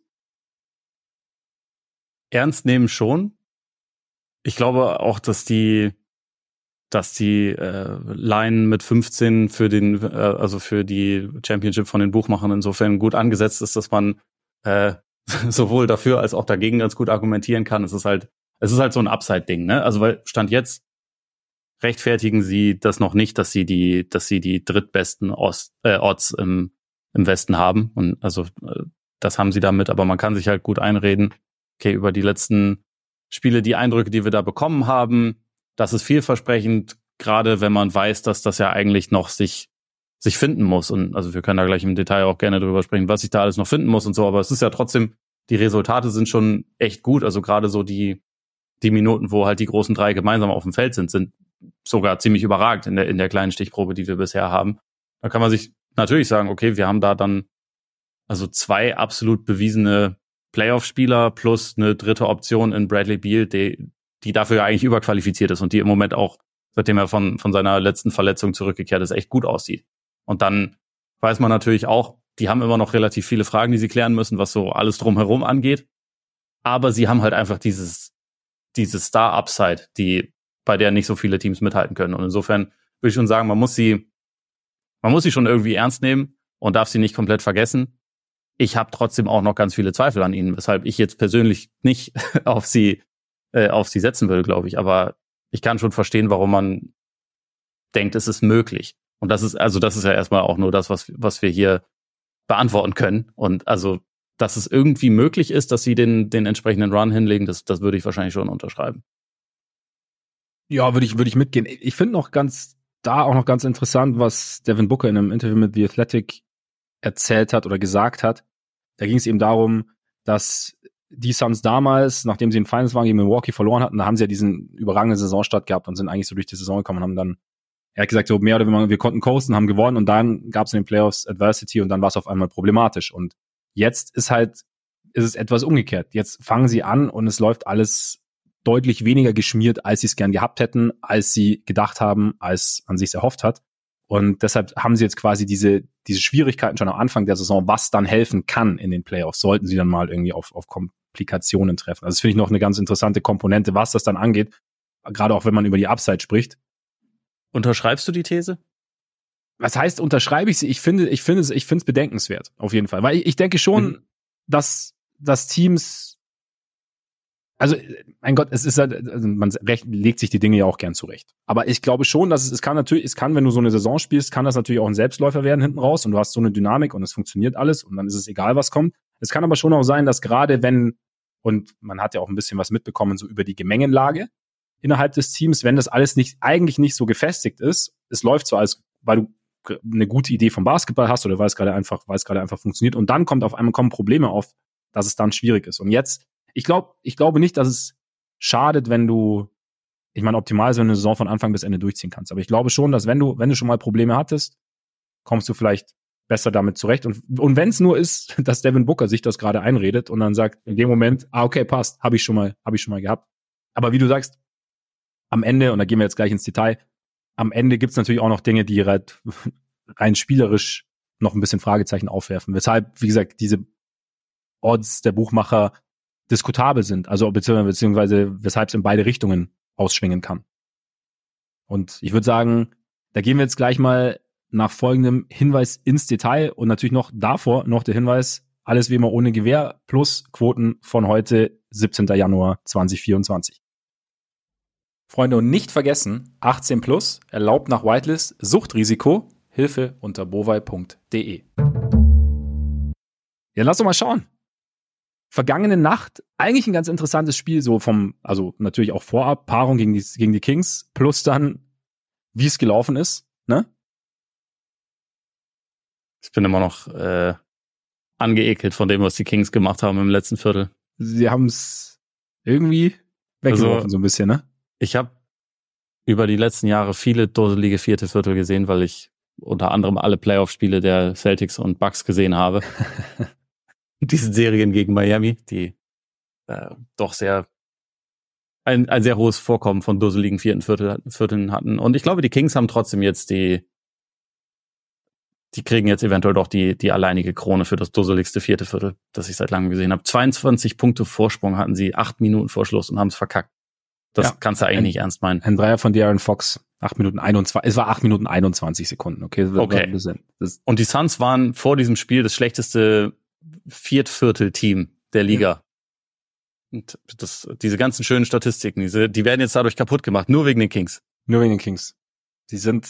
Ernst nehmen schon. Ich glaube auch, dass die, dass die äh, Line mit 15 für den, äh, also für die Championship von den Buchmachern insofern gut angesetzt ist, dass man äh, sowohl dafür als auch dagegen ganz gut argumentieren kann. Es ist halt, es ist halt so ein Upside-Ding, ne? Also weil Stand jetzt rechtfertigen sie das noch nicht, dass sie die, dass sie die drittbesten Ost, äh, Odds im, im Westen haben. Und also äh, das haben sie damit, aber man kann sich halt gut einreden, okay, über die letzten Spiele, die Eindrücke, die wir da bekommen haben, das ist vielversprechend, gerade wenn man weiß, dass das ja eigentlich noch sich sich finden muss. Und also wir können da gleich im Detail auch gerne drüber sprechen, was sich da alles noch finden muss und so, aber es ist ja trotzdem, die Resultate sind schon echt gut. Also gerade so die, die Minuten, wo halt die großen drei gemeinsam auf dem Feld sind, sind sogar ziemlich überragend in der, in der kleinen Stichprobe, die wir bisher haben. Da kann man sich natürlich sagen, okay, wir haben da dann also zwei absolut bewiesene Playoff-Spieler plus eine dritte Option in Bradley Beal, die, die dafür ja eigentlich überqualifiziert ist und die im Moment auch, seitdem er von, von seiner letzten Verletzung zurückgekehrt ist, echt gut aussieht. Und dann weiß man natürlich auch, die haben immer noch relativ viele Fragen, die sie klären müssen, was so alles drumherum angeht. Aber sie haben halt einfach dieses, dieses Star-Upside, die bei der nicht so viele Teams mithalten können. Und insofern würde ich schon sagen, man muss sie, man muss sie schon irgendwie ernst nehmen und darf sie nicht komplett vergessen. Ich habe trotzdem auch noch ganz viele Zweifel an ihnen, weshalb ich jetzt persönlich nicht auf sie, äh, auf sie setzen will, glaube ich. Aber ich kann schon verstehen, warum man denkt, es ist möglich. Und das ist, also das ist ja erstmal auch nur das, was, was wir hier beantworten können. Und also, dass es irgendwie möglich ist, dass sie den, den entsprechenden Run hinlegen, das, das würde ich wahrscheinlich schon unterschreiben. Ja, würde ich, würde ich mitgehen. Ich finde noch ganz, da auch noch ganz interessant, was Devin Booker in einem Interview mit The Athletic erzählt hat oder gesagt hat. Da ging es eben darum, dass die Suns damals, nachdem sie in Finals waren, gegen Milwaukee verloren hatten, da haben sie ja diesen überragenden Saisonstart gehabt und sind eigentlich so durch die Saison gekommen und haben dann, er hat gesagt, so mehr oder weniger, wir konnten coasten, haben gewonnen und dann gab es in den Playoffs Adversity und dann war es auf einmal problematisch. Und jetzt ist halt, ist es etwas umgekehrt. Jetzt fangen sie an und es läuft alles deutlich weniger geschmiert, als sie es gern gehabt hätten, als sie gedacht haben, als man sich erhofft hat. Und deshalb haben sie jetzt quasi diese, diese Schwierigkeiten schon am Anfang der Saison, was dann helfen kann in den Playoffs, sollten sie dann mal irgendwie auf, auf Komplikationen treffen. Also das finde ich noch eine ganz interessante Komponente, was das dann angeht, gerade auch wenn man über die Upside spricht. Unterschreibst du die These? Was heißt, unterschreibe ich sie? Ich finde, ich finde es, ich finde es bedenkenswert, auf jeden Fall. Weil ich, ich denke schon, mhm. dass, dass Teams also mein Gott, es ist halt, also man legt sich die Dinge ja auch gern zurecht. Aber ich glaube schon, dass es, es kann natürlich, es kann, wenn du so eine Saison spielst, kann das natürlich auch ein Selbstläufer werden hinten raus und du hast so eine Dynamik und es funktioniert alles und dann ist es egal, was kommt. Es kann aber schon auch sein, dass gerade wenn, und man hat ja auch ein bisschen was mitbekommen, so über die Gemengenlage innerhalb des Teams, wenn das alles nicht, eigentlich nicht so gefestigt ist, es läuft so als, weil du eine gute Idee vom Basketball hast oder weil es gerade einfach, weil es gerade einfach funktioniert und dann kommt auf einmal kommen Probleme auf, dass es dann schwierig ist. Und jetzt ich glaube, ich glaube nicht, dass es schadet, wenn du, ich meine, optimal ist, wenn du eine Saison von Anfang bis Ende durchziehen kannst. Aber ich glaube schon, dass wenn du, wenn du schon mal Probleme hattest, kommst du vielleicht besser damit zurecht. Und, und wenn es nur ist, dass Devin Booker sich das gerade einredet und dann sagt in dem Moment, ah, okay, passt, habe ich schon mal, habe ich schon mal gehabt. Aber wie du sagst, am Ende, und da gehen wir jetzt gleich ins Detail, am Ende gibt's natürlich auch noch Dinge, die halt rein spielerisch noch ein bisschen Fragezeichen aufwerfen. Weshalb, wie gesagt, diese Odds der Buchmacher diskutabel sind, also beziehungsweise, weshalb es in beide Richtungen ausschwingen kann. Und ich würde sagen, da gehen wir jetzt gleich mal nach folgendem Hinweis ins Detail und natürlich noch davor noch der Hinweis, alles wie immer ohne Gewähr plus Quoten von heute, 17. Januar 2024. Freunde, und nicht vergessen, 18 plus, erlaubt nach Whitelist, Suchtrisiko, Hilfe unter bovai.de. Ja, lass doch mal schauen vergangene Nacht eigentlich ein ganz interessantes Spiel, so vom, also natürlich auch vorab, Paarung gegen die, gegen die Kings, plus dann, wie es gelaufen ist, ne? Ich bin immer noch äh, angeekelt von dem, was die Kings gemacht haben im letzten Viertel. Sie haben es irgendwie weggeworfen, also, so ein bisschen, ne? Ich habe über die letzten Jahre viele dusselige vierte Viertel gesehen, weil ich unter anderem alle Playoff-Spiele der Celtics und Bucks gesehen habe. Diese Serien gegen Miami, die äh, doch sehr ein, ein sehr hohes Vorkommen von dusseligen vierten Viertel, Vierteln hatten. Und ich glaube, die Kings haben trotzdem jetzt die, die kriegen jetzt eventuell doch die, die alleinige Krone für das dusseligste vierte Viertel, das ich seit langem gesehen habe. 22 Punkte Vorsprung hatten sie, acht Minuten vor Schluss und haben es verkackt. Das ja, kannst du eigentlich ein, nicht ernst meinen. Ein Dreier von Darren Fox, acht Minuten 21, es war acht Minuten 21 Sekunden, okay? okay. Das, und die Suns waren vor diesem Spiel das schlechteste Viertviertel-Team der Liga. Ja. Und das, diese ganzen schönen Statistiken, diese, die werden jetzt dadurch kaputt gemacht, nur wegen den Kings. Nur wegen den Kings. Sie sind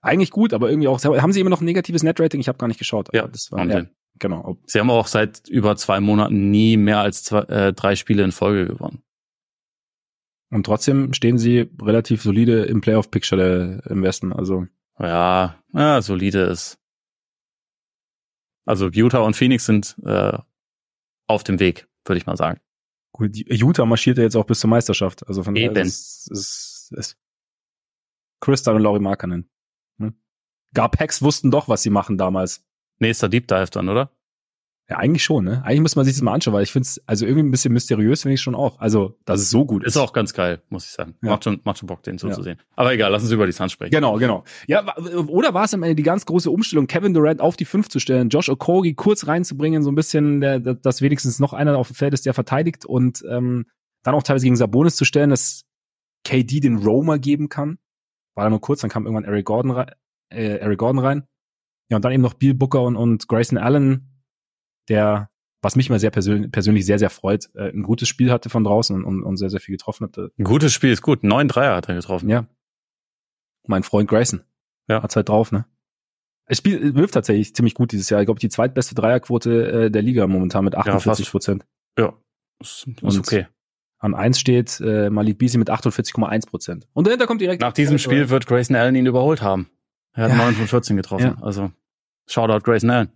eigentlich gut, aber irgendwie auch, haben sie immer noch ein negatives Netrating? Ich habe gar nicht geschaut. Ja, das war, ja, genau. Sie haben auch seit über zwei Monaten nie mehr als zwei, äh, drei Spiele in Folge gewonnen. Und trotzdem stehen sie relativ solide im Playoff-Picture im Westen, also. Ja, ja, solide ist. Also Utah und Phoenix sind äh, auf dem Weg, würde ich mal sagen. Gut, Utah marschiert ja jetzt auch bis zur Meisterschaft. Also von daher ist, ist, ist Chris und Laurie Markkanen. Hm? Garpex wussten doch, was sie machen damals. Nächster Deep Dive dann, oder? Ja, eigentlich schon, ne? Eigentlich muss man sich das mal anschauen, weil ich finde es also irgendwie ein bisschen mysteriös, finde ich schon auch. Also, dass es so gut ist. Ist auch ganz geil, muss ich sagen. Ja. Macht schon, macht schon Bock, den so ja. zu sehen. Aber egal, lass uns über die Suns sprechen. Genau, genau. Ja, oder war es am Ende die ganz große Umstellung, Kevin Durant auf die fünf zu stellen, Josh Okogi kurz reinzubringen, so ein bisschen, der, dass wenigstens noch einer auf dem Feld ist, der verteidigt und ähm, dann auch teilweise gegen Sabonis zu stellen, dass KD den Roamer geben kann. War da nur kurz, dann kam irgendwann Eric Gordon rein, äh, Eric Gordon rein. Ja, und dann eben noch Bill Booker und, und Grayson Allen, der was mich mal sehr persönlich, persönlich sehr, sehr freut, äh, ein gutes Spiel hatte von draußen und, und sehr, sehr viel getroffen hatte. Ein gutes Spiel ist gut. Neun Dreier hat er getroffen. Ja. Mein Freund Grayson. Ja. Hat's halt drauf, ne? Es spielt, wirft tatsächlich ziemlich gut dieses Jahr. Ich glaube, die zweitbeste Dreierquote äh, der Liga momentan mit 48 Prozent. Ja, ist, ist okay. An eins steht äh, Malik Beasley mit 48,1 Prozent. Und dahinter kommt direkt. Nach diesem Spiel wird Grayson Allen ihn überholt haben. Er hat ja. 9 von 14 getroffen. Ja. Also, Shoutout Grayson Allen.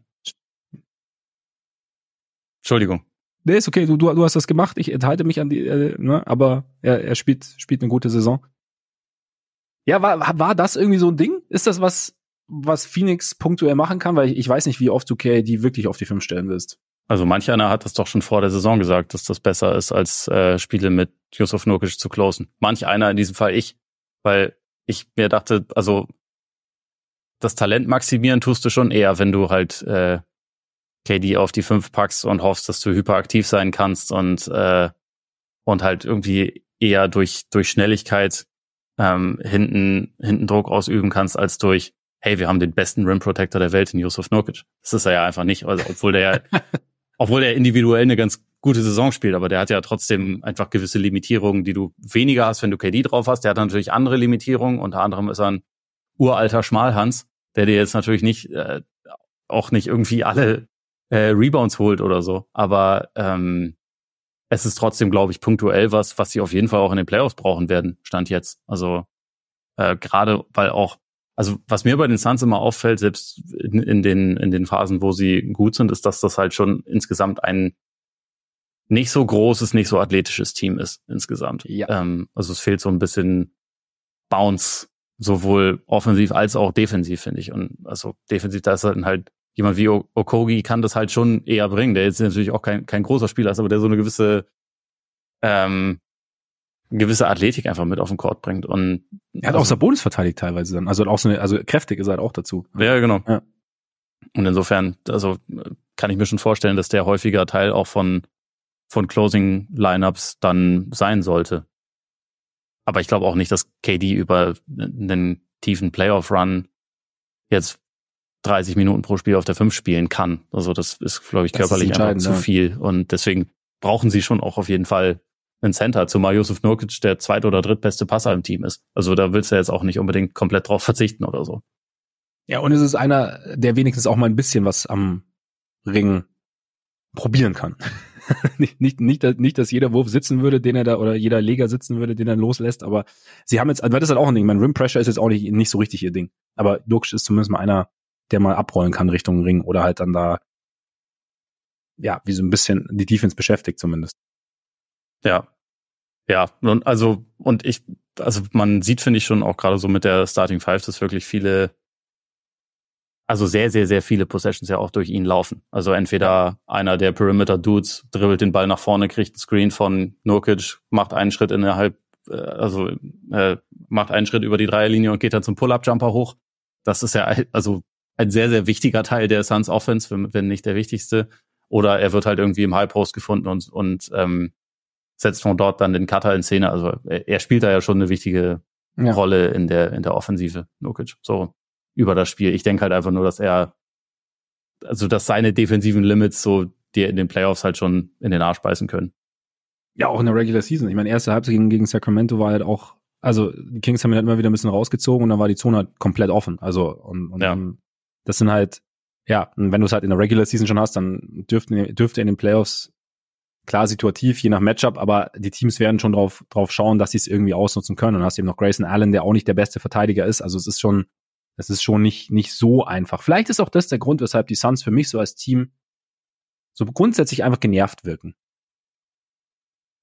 Entschuldigung. Nee, ist okay, du, du, du hast das gemacht, ich enthalte mich an die, äh, ne, aber er, er spielt, spielt eine gute Saison. Ja, war, war das irgendwie so ein Ding? Ist das was, was Phoenix punktuell machen kann? Weil ich, ich weiß nicht, wie oft du KD wirklich auf die fünf stellen willst. Also manch einer hat das doch schon vor der Saison gesagt, dass das besser ist, als äh, Spiele mit Yusuf Nurkic zu closen. Manch einer, in diesem Fall ich, weil ich mir dachte, also das Talent maximieren tust du schon eher, wenn du halt äh, KD auf die fünf packst und hoffst, dass du hyperaktiv sein kannst und äh, und halt irgendwie eher durch durch Schnelligkeit ähm, hinten hinten Druck ausüben kannst als durch hey wir haben den besten Rim Protector der Welt in Yusuf Nurkic. Das ist er ja einfach nicht, also obwohl der obwohl der individuell eine ganz gute Saison spielt, aber der hat ja trotzdem einfach gewisse Limitierungen, die du weniger hast, wenn du KD drauf hast. Der hat natürlich andere Limitierungen, unter anderem ist er ein uralter Schmalhans, der dir jetzt natürlich nicht äh, auch nicht irgendwie alle äh, Rebounds holt oder so. Aber ähm, es ist trotzdem, glaube ich, punktuell was, was sie auf jeden Fall auch in den Playoffs brauchen werden, stand jetzt. Also äh, gerade weil auch, also was mir bei den Suns immer auffällt, selbst in, in, den, in den Phasen, wo sie gut sind, ist, dass das halt schon insgesamt ein nicht so großes, nicht so athletisches Team ist insgesamt. Ja. Ähm, also es fehlt so ein bisschen Bounce, sowohl offensiv als auch defensiv, finde ich. Und also defensiv, da ist halt jemand wie Okogi kann das halt schon eher bringen, der jetzt natürlich auch kein, kein großer Spieler ist, aber der so eine gewisse ähm, gewisse Athletik einfach mit auf den Court bringt. Und er hat also, auch Sabonis verteidigt teilweise dann. Also auch so eine, also kräftig ist er halt auch dazu. Ja, genau. Ja. Und insofern, also kann ich mir schon vorstellen, dass der häufiger Teil auch von, von Closing Lineups dann sein sollte. Aber ich glaube auch nicht, dass KD über einen tiefen Playoff Run jetzt 30 Minuten pro Spiel auf der 5 spielen kann. Also das ist, glaube ich, körperlich einfach zu viel. Und deswegen brauchen sie schon auch auf jeden Fall einen Center, zumal Josef Nurkic der zweit- oder drittbeste Passer im Team ist. Also da willst du jetzt auch nicht unbedingt komplett drauf verzichten oder so. Ja, und es ist einer, der wenigstens auch mal ein bisschen was am Ring probieren kann. nicht, nicht, nicht, nicht, dass jeder Wurf sitzen würde, den er da, oder jeder Leger sitzen würde, den er loslässt, aber sie haben jetzt, weil das ist halt auch ein Ding, mein Rim Pressure ist jetzt auch nicht, nicht so richtig ihr Ding. Aber Nurkic ist zumindest mal einer, der mal abrollen kann Richtung Ring oder halt dann da, ja, wie so ein bisschen die Defense beschäftigt zumindest. Ja. Ja, und also, und ich also man sieht, finde ich schon auch gerade so mit der Starting Five, dass wirklich viele, also sehr, sehr, sehr viele Possessions ja auch durch ihn laufen. Also entweder einer der Perimeter Dudes dribbelt den Ball nach vorne, kriegt einen Screen von Nurkic, macht einen Schritt innerhalb, äh, also äh, macht einen Schritt über die Dreierlinie und geht dann zum Pull-Up-Jumper hoch. Das ist ja also ein sehr, sehr wichtiger Teil der Suns Offense, wenn, wenn nicht der wichtigste. Oder er wird halt irgendwie im High Post gefunden und, und ähm, setzt von dort dann den Cutter in Szene. Also er, er spielt da ja schon eine wichtige ja. Rolle in der, in der Offensive, Nukic, so über das Spiel. Ich denke halt einfach nur, dass er, also dass seine defensiven Limits so dir in den Playoffs halt schon in den Arsch beißen können. Ja, auch in der Regular Season. Ich meine, erste Halbzeit gegen, gegen Sacramento war halt auch, also die Kings haben ihn halt immer wieder ein bisschen rausgezogen und dann war die Zone halt komplett offen. Also und, und ja. Das sind halt, ja, und wenn du es halt in der Regular Season schon hast, dann dürfte, dürfte in den Playoffs klar situativ, je nach Matchup, aber die Teams werden schon drauf, drauf schauen, dass sie es irgendwie ausnutzen können. Und dann hast du eben noch Grayson Allen, der auch nicht der beste Verteidiger ist. Also es ist schon, es ist schon nicht, nicht so einfach. Vielleicht ist auch das der Grund, weshalb die Suns für mich so als Team so grundsätzlich einfach genervt wirken.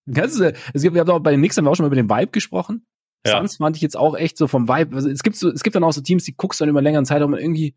Es gibt, wir haben auch bei den Knicks haben wir auch schon mal über den Vibe gesprochen. Ja. Suns fand ich jetzt auch echt so vom Vibe. Also es gibt so, es gibt dann auch so Teams, die guckst dann über längeren Zeitraum irgendwie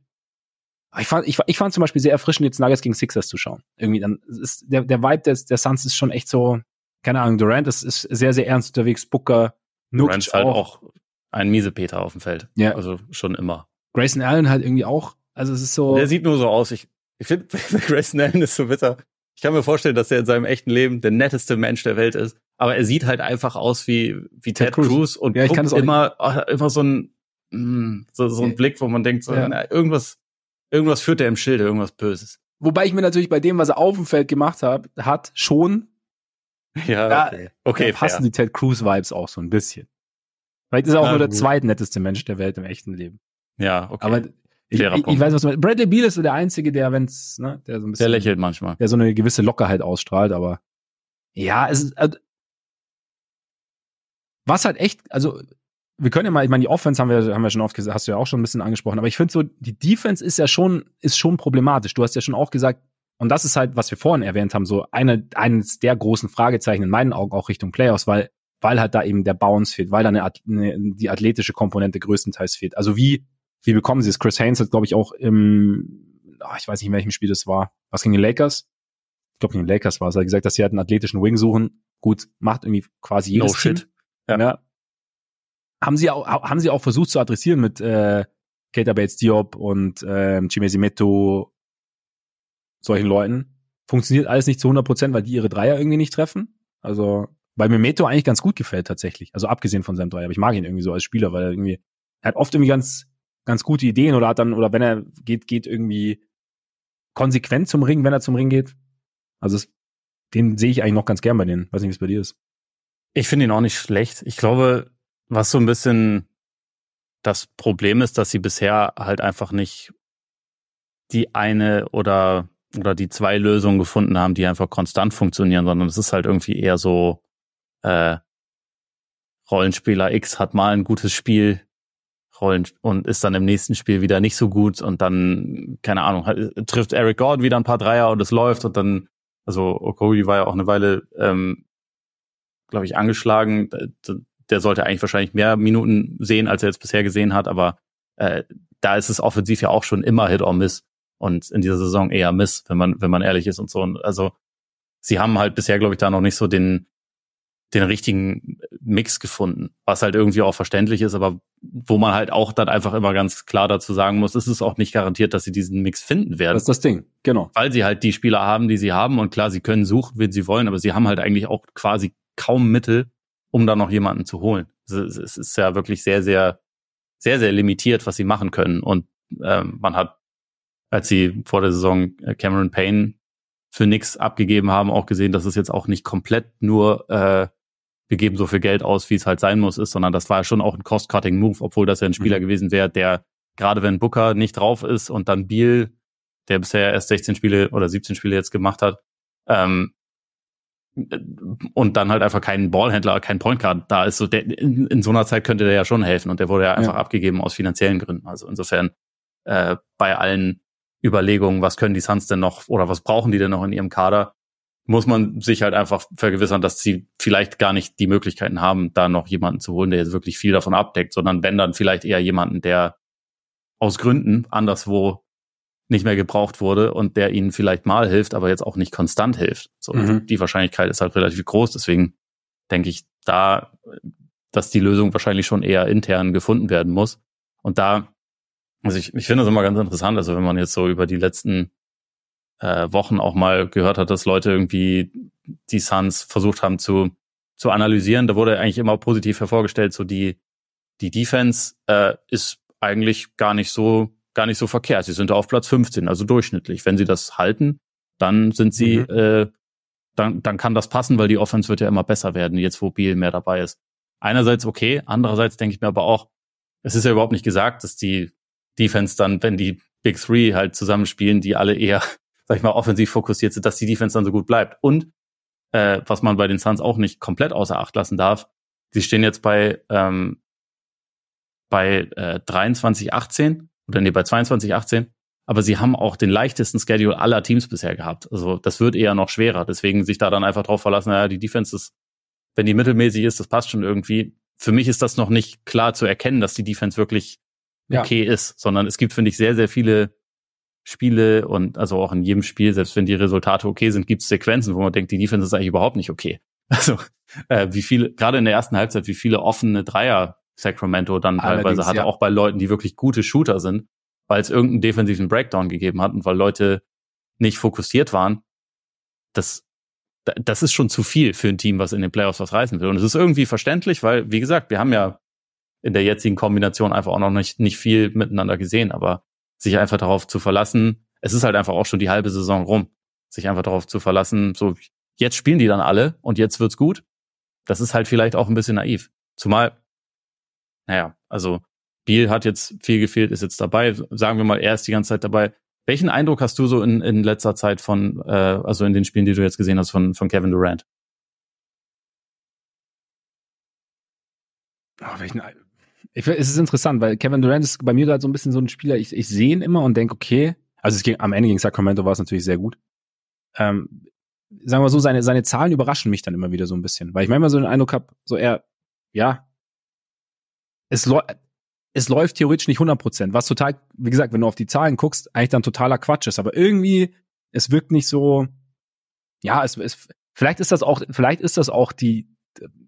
ich fand, ich, ich fand zum Beispiel sehr erfrischend, jetzt Nuggets gegen Sixers zu schauen. Irgendwie dann ist der, der Vibe des, der Suns ist schon echt so, keine Ahnung, Durant ist, ist sehr, sehr ernst unterwegs, Booker, Durant ist halt auch ein miese Peter auf dem Feld. Ja. Also schon immer. Grayson Allen halt irgendwie auch. Also es ist so. Der sieht nur so aus. Ich, ich finde, Grayson Allen ist so bitter. Ich kann mir vorstellen, dass er in seinem echten Leben der netteste Mensch der Welt ist. Aber er sieht halt einfach aus wie, wie Ted, Ted Cruz. Cruz und ja, ich kann immer, oh, immer so ein, mm, so, so ein. Blick, wo man denkt, so, ja. na, irgendwas, Irgendwas führt er im Schilde, irgendwas Böses. Wobei ich mir natürlich bei dem, was er auf dem Feld gemacht hat, hat schon. Ja, okay. okay passen fair. die Ted Cruz Vibes auch so ein bisschen. Vielleicht ist er auch Na, nur der zweitnetteste Mensch der Welt im echten Leben. Ja, okay. Aber ich, ich, ich, weiß, was du meinst. Bradley Beal ist so der Einzige, der, wenn's, ne, der so ein bisschen. Der lächelt manchmal. Der so eine gewisse Lockerheit ausstrahlt, aber ja, es ist, also, was halt echt, also wir können ja mal, ich meine, die Offense haben wir, haben wir schon oft gesagt, hast du ja auch schon ein bisschen angesprochen, aber ich finde so, die Defense ist ja schon, ist schon problematisch. Du hast ja schon auch gesagt, und das ist halt, was wir vorhin erwähnt haben, so eine, eines der großen Fragezeichen in meinen Augen auch Richtung Playoffs, weil, weil halt da eben der Bounce fehlt, weil da eine, eine die athletische Komponente größtenteils fehlt. Also wie, wie bekommen sie es? Chris Haynes hat, glaube ich, auch im, oh, ich weiß nicht, in welchem Spiel das war. Was gegen die Lakers? Ich glaube, gegen die Lakers war es. Er hat gesagt, dass sie halt einen athletischen Wing suchen. Gut, macht irgendwie quasi jedes no Team. Shit. Ja. ja haben sie auch, haben sie auch versucht zu adressieren mit äh, Keita Bates Diop und ähm, Chimesi Meto, solchen Leuten. Funktioniert alles nicht zu 100 Prozent, weil die ihre Dreier irgendwie nicht treffen. Also, weil mir Meto eigentlich ganz gut gefällt tatsächlich. Also abgesehen von seinem Dreier. Aber ich mag ihn irgendwie so als Spieler, weil er irgendwie, er hat oft irgendwie ganz, ganz gute Ideen oder hat dann, oder wenn er geht, geht irgendwie konsequent zum Ring, wenn er zum Ring geht. Also es, den sehe ich eigentlich noch ganz gern bei denen. Weiß nicht, wie es bei dir ist. Ich finde ihn auch nicht schlecht. Ich glaube, was so ein bisschen das Problem ist, dass sie bisher halt einfach nicht die eine oder oder die zwei Lösungen gefunden haben, die einfach konstant funktionieren, sondern es ist halt irgendwie eher so äh, Rollenspieler X hat mal ein gutes Spiel Rollen und ist dann im nächsten Spiel wieder nicht so gut und dann keine Ahnung trifft Eric Gordon wieder ein paar Dreier und es läuft und dann also Okoye war ja auch eine Weile ähm, glaube ich angeschlagen der sollte eigentlich wahrscheinlich mehr Minuten sehen, als er jetzt bisher gesehen hat, aber äh, da ist es offensiv ja auch schon immer Hit or Miss und in dieser Saison eher Miss, wenn man wenn man ehrlich ist und so. Und also sie haben halt bisher, glaube ich, da noch nicht so den den richtigen Mix gefunden, was halt irgendwie auch verständlich ist, aber wo man halt auch dann einfach immer ganz klar dazu sagen muss, ist es auch nicht garantiert, dass sie diesen Mix finden werden. Das ist das Ding, genau. Weil sie halt die Spieler haben, die sie haben und klar, sie können suchen, wenn sie wollen, aber sie haben halt eigentlich auch quasi kaum Mittel, um da noch jemanden zu holen. Es ist ja wirklich sehr, sehr, sehr, sehr limitiert, was sie machen können. Und ähm, man hat, als sie vor der Saison äh, Cameron Payne für nix abgegeben haben, auch gesehen, dass es jetzt auch nicht komplett nur äh, wir geben so viel Geld aus, wie es halt sein muss, ist, sondern das war ja schon auch ein Cost-Cutting-Move, obwohl das ja ein Spieler mhm. gewesen wäre, der gerade wenn Booker nicht drauf ist und dann Beal, der bisher erst 16 Spiele oder 17 Spiele jetzt gemacht hat, ähm, und dann halt einfach kein Ballhändler, kein Point Guard da ist. So der, in, in, so einer Zeit könnte der ja schon helfen und der wurde ja einfach ja. abgegeben aus finanziellen Gründen. Also insofern äh, bei allen Überlegungen, was können die Suns denn noch oder was brauchen die denn noch in ihrem Kader, muss man sich halt einfach vergewissern, dass sie vielleicht gar nicht die Möglichkeiten haben, da noch jemanden zu holen, der jetzt wirklich viel davon abdeckt, sondern wenn dann vielleicht eher jemanden, der aus Gründen anderswo nicht mehr gebraucht wurde und der ihnen vielleicht mal hilft, aber jetzt auch nicht konstant hilft. So, mhm. Die Wahrscheinlichkeit ist halt relativ groß, deswegen denke ich da, dass die Lösung wahrscheinlich schon eher intern gefunden werden muss. Und da, also ich, ich finde das immer ganz interessant, also wenn man jetzt so über die letzten äh, Wochen auch mal gehört hat, dass Leute irgendwie die Suns versucht haben zu, zu analysieren, da wurde eigentlich immer positiv hervorgestellt, so die, die Defense äh, ist eigentlich gar nicht so, gar nicht so verkehrt. Sie sind auf Platz 15, also durchschnittlich. Wenn sie das halten, dann sind sie, mhm. äh, dann, dann kann das passen, weil die Offense wird ja immer besser werden, jetzt wo Biel mehr dabei ist. Einerseits okay, andererseits denke ich mir aber auch, es ist ja überhaupt nicht gesagt, dass die Defense dann, wenn die Big Three halt zusammenspielen, die alle eher, sag ich mal, offensiv fokussiert sind, dass die Defense dann so gut bleibt. Und äh, was man bei den Suns auch nicht komplett außer Acht lassen darf, sie stehen jetzt bei ähm, bei äh, 23 18 oder nee, bei 22 18 aber sie haben auch den leichtesten Schedule aller Teams bisher gehabt. Also das wird eher noch schwerer. Deswegen sich da dann einfach drauf verlassen, naja, die Defense ist, wenn die mittelmäßig ist, das passt schon irgendwie. Für mich ist das noch nicht klar zu erkennen, dass die Defense wirklich okay ja. ist, sondern es gibt, finde ich, sehr, sehr viele Spiele und also auch in jedem Spiel, selbst wenn die Resultate okay sind, gibt es Sequenzen, wo man denkt, die Defense ist eigentlich überhaupt nicht okay. Also äh, wie viele, gerade in der ersten Halbzeit, wie viele offene Dreier Sacramento dann Allerdings, teilweise hatte, ja. auch bei Leuten, die wirklich gute Shooter sind weil es irgendeinen defensiven Breakdown gegeben hat und weil Leute nicht fokussiert waren, das, das ist schon zu viel für ein Team, was in den Playoffs was reißen will. Und es ist irgendwie verständlich, weil, wie gesagt, wir haben ja in der jetzigen Kombination einfach auch noch nicht, nicht viel miteinander gesehen, aber sich einfach darauf zu verlassen, es ist halt einfach auch schon die halbe Saison rum, sich einfach darauf zu verlassen, so, jetzt spielen die dann alle und jetzt wird's gut. Das ist halt vielleicht auch ein bisschen naiv. Zumal, naja, also Biel hat jetzt viel gefehlt, ist jetzt dabei. Sagen wir mal, er ist die ganze Zeit dabei. Welchen Eindruck hast du so in, in letzter Zeit von, äh, also in den Spielen, die du jetzt gesehen hast, von, von Kevin Durant? Oh, welchen, ich, es ist interessant, weil Kevin Durant ist bei mir gerade so ein bisschen so ein Spieler, ich, ich sehe ihn immer und denke, okay, also es ging, am Ende gegen Sacramento war es natürlich sehr gut. Ähm, sagen wir so, seine, seine Zahlen überraschen mich dann immer wieder so ein bisschen, weil ich manchmal so den Eindruck habe, so er, ja, es es läuft theoretisch nicht 100 Prozent, was total, wie gesagt, wenn du auf die Zahlen guckst, eigentlich dann totaler Quatsch ist. Aber irgendwie, es wirkt nicht so, ja, es, es vielleicht ist das auch, vielleicht ist das auch die,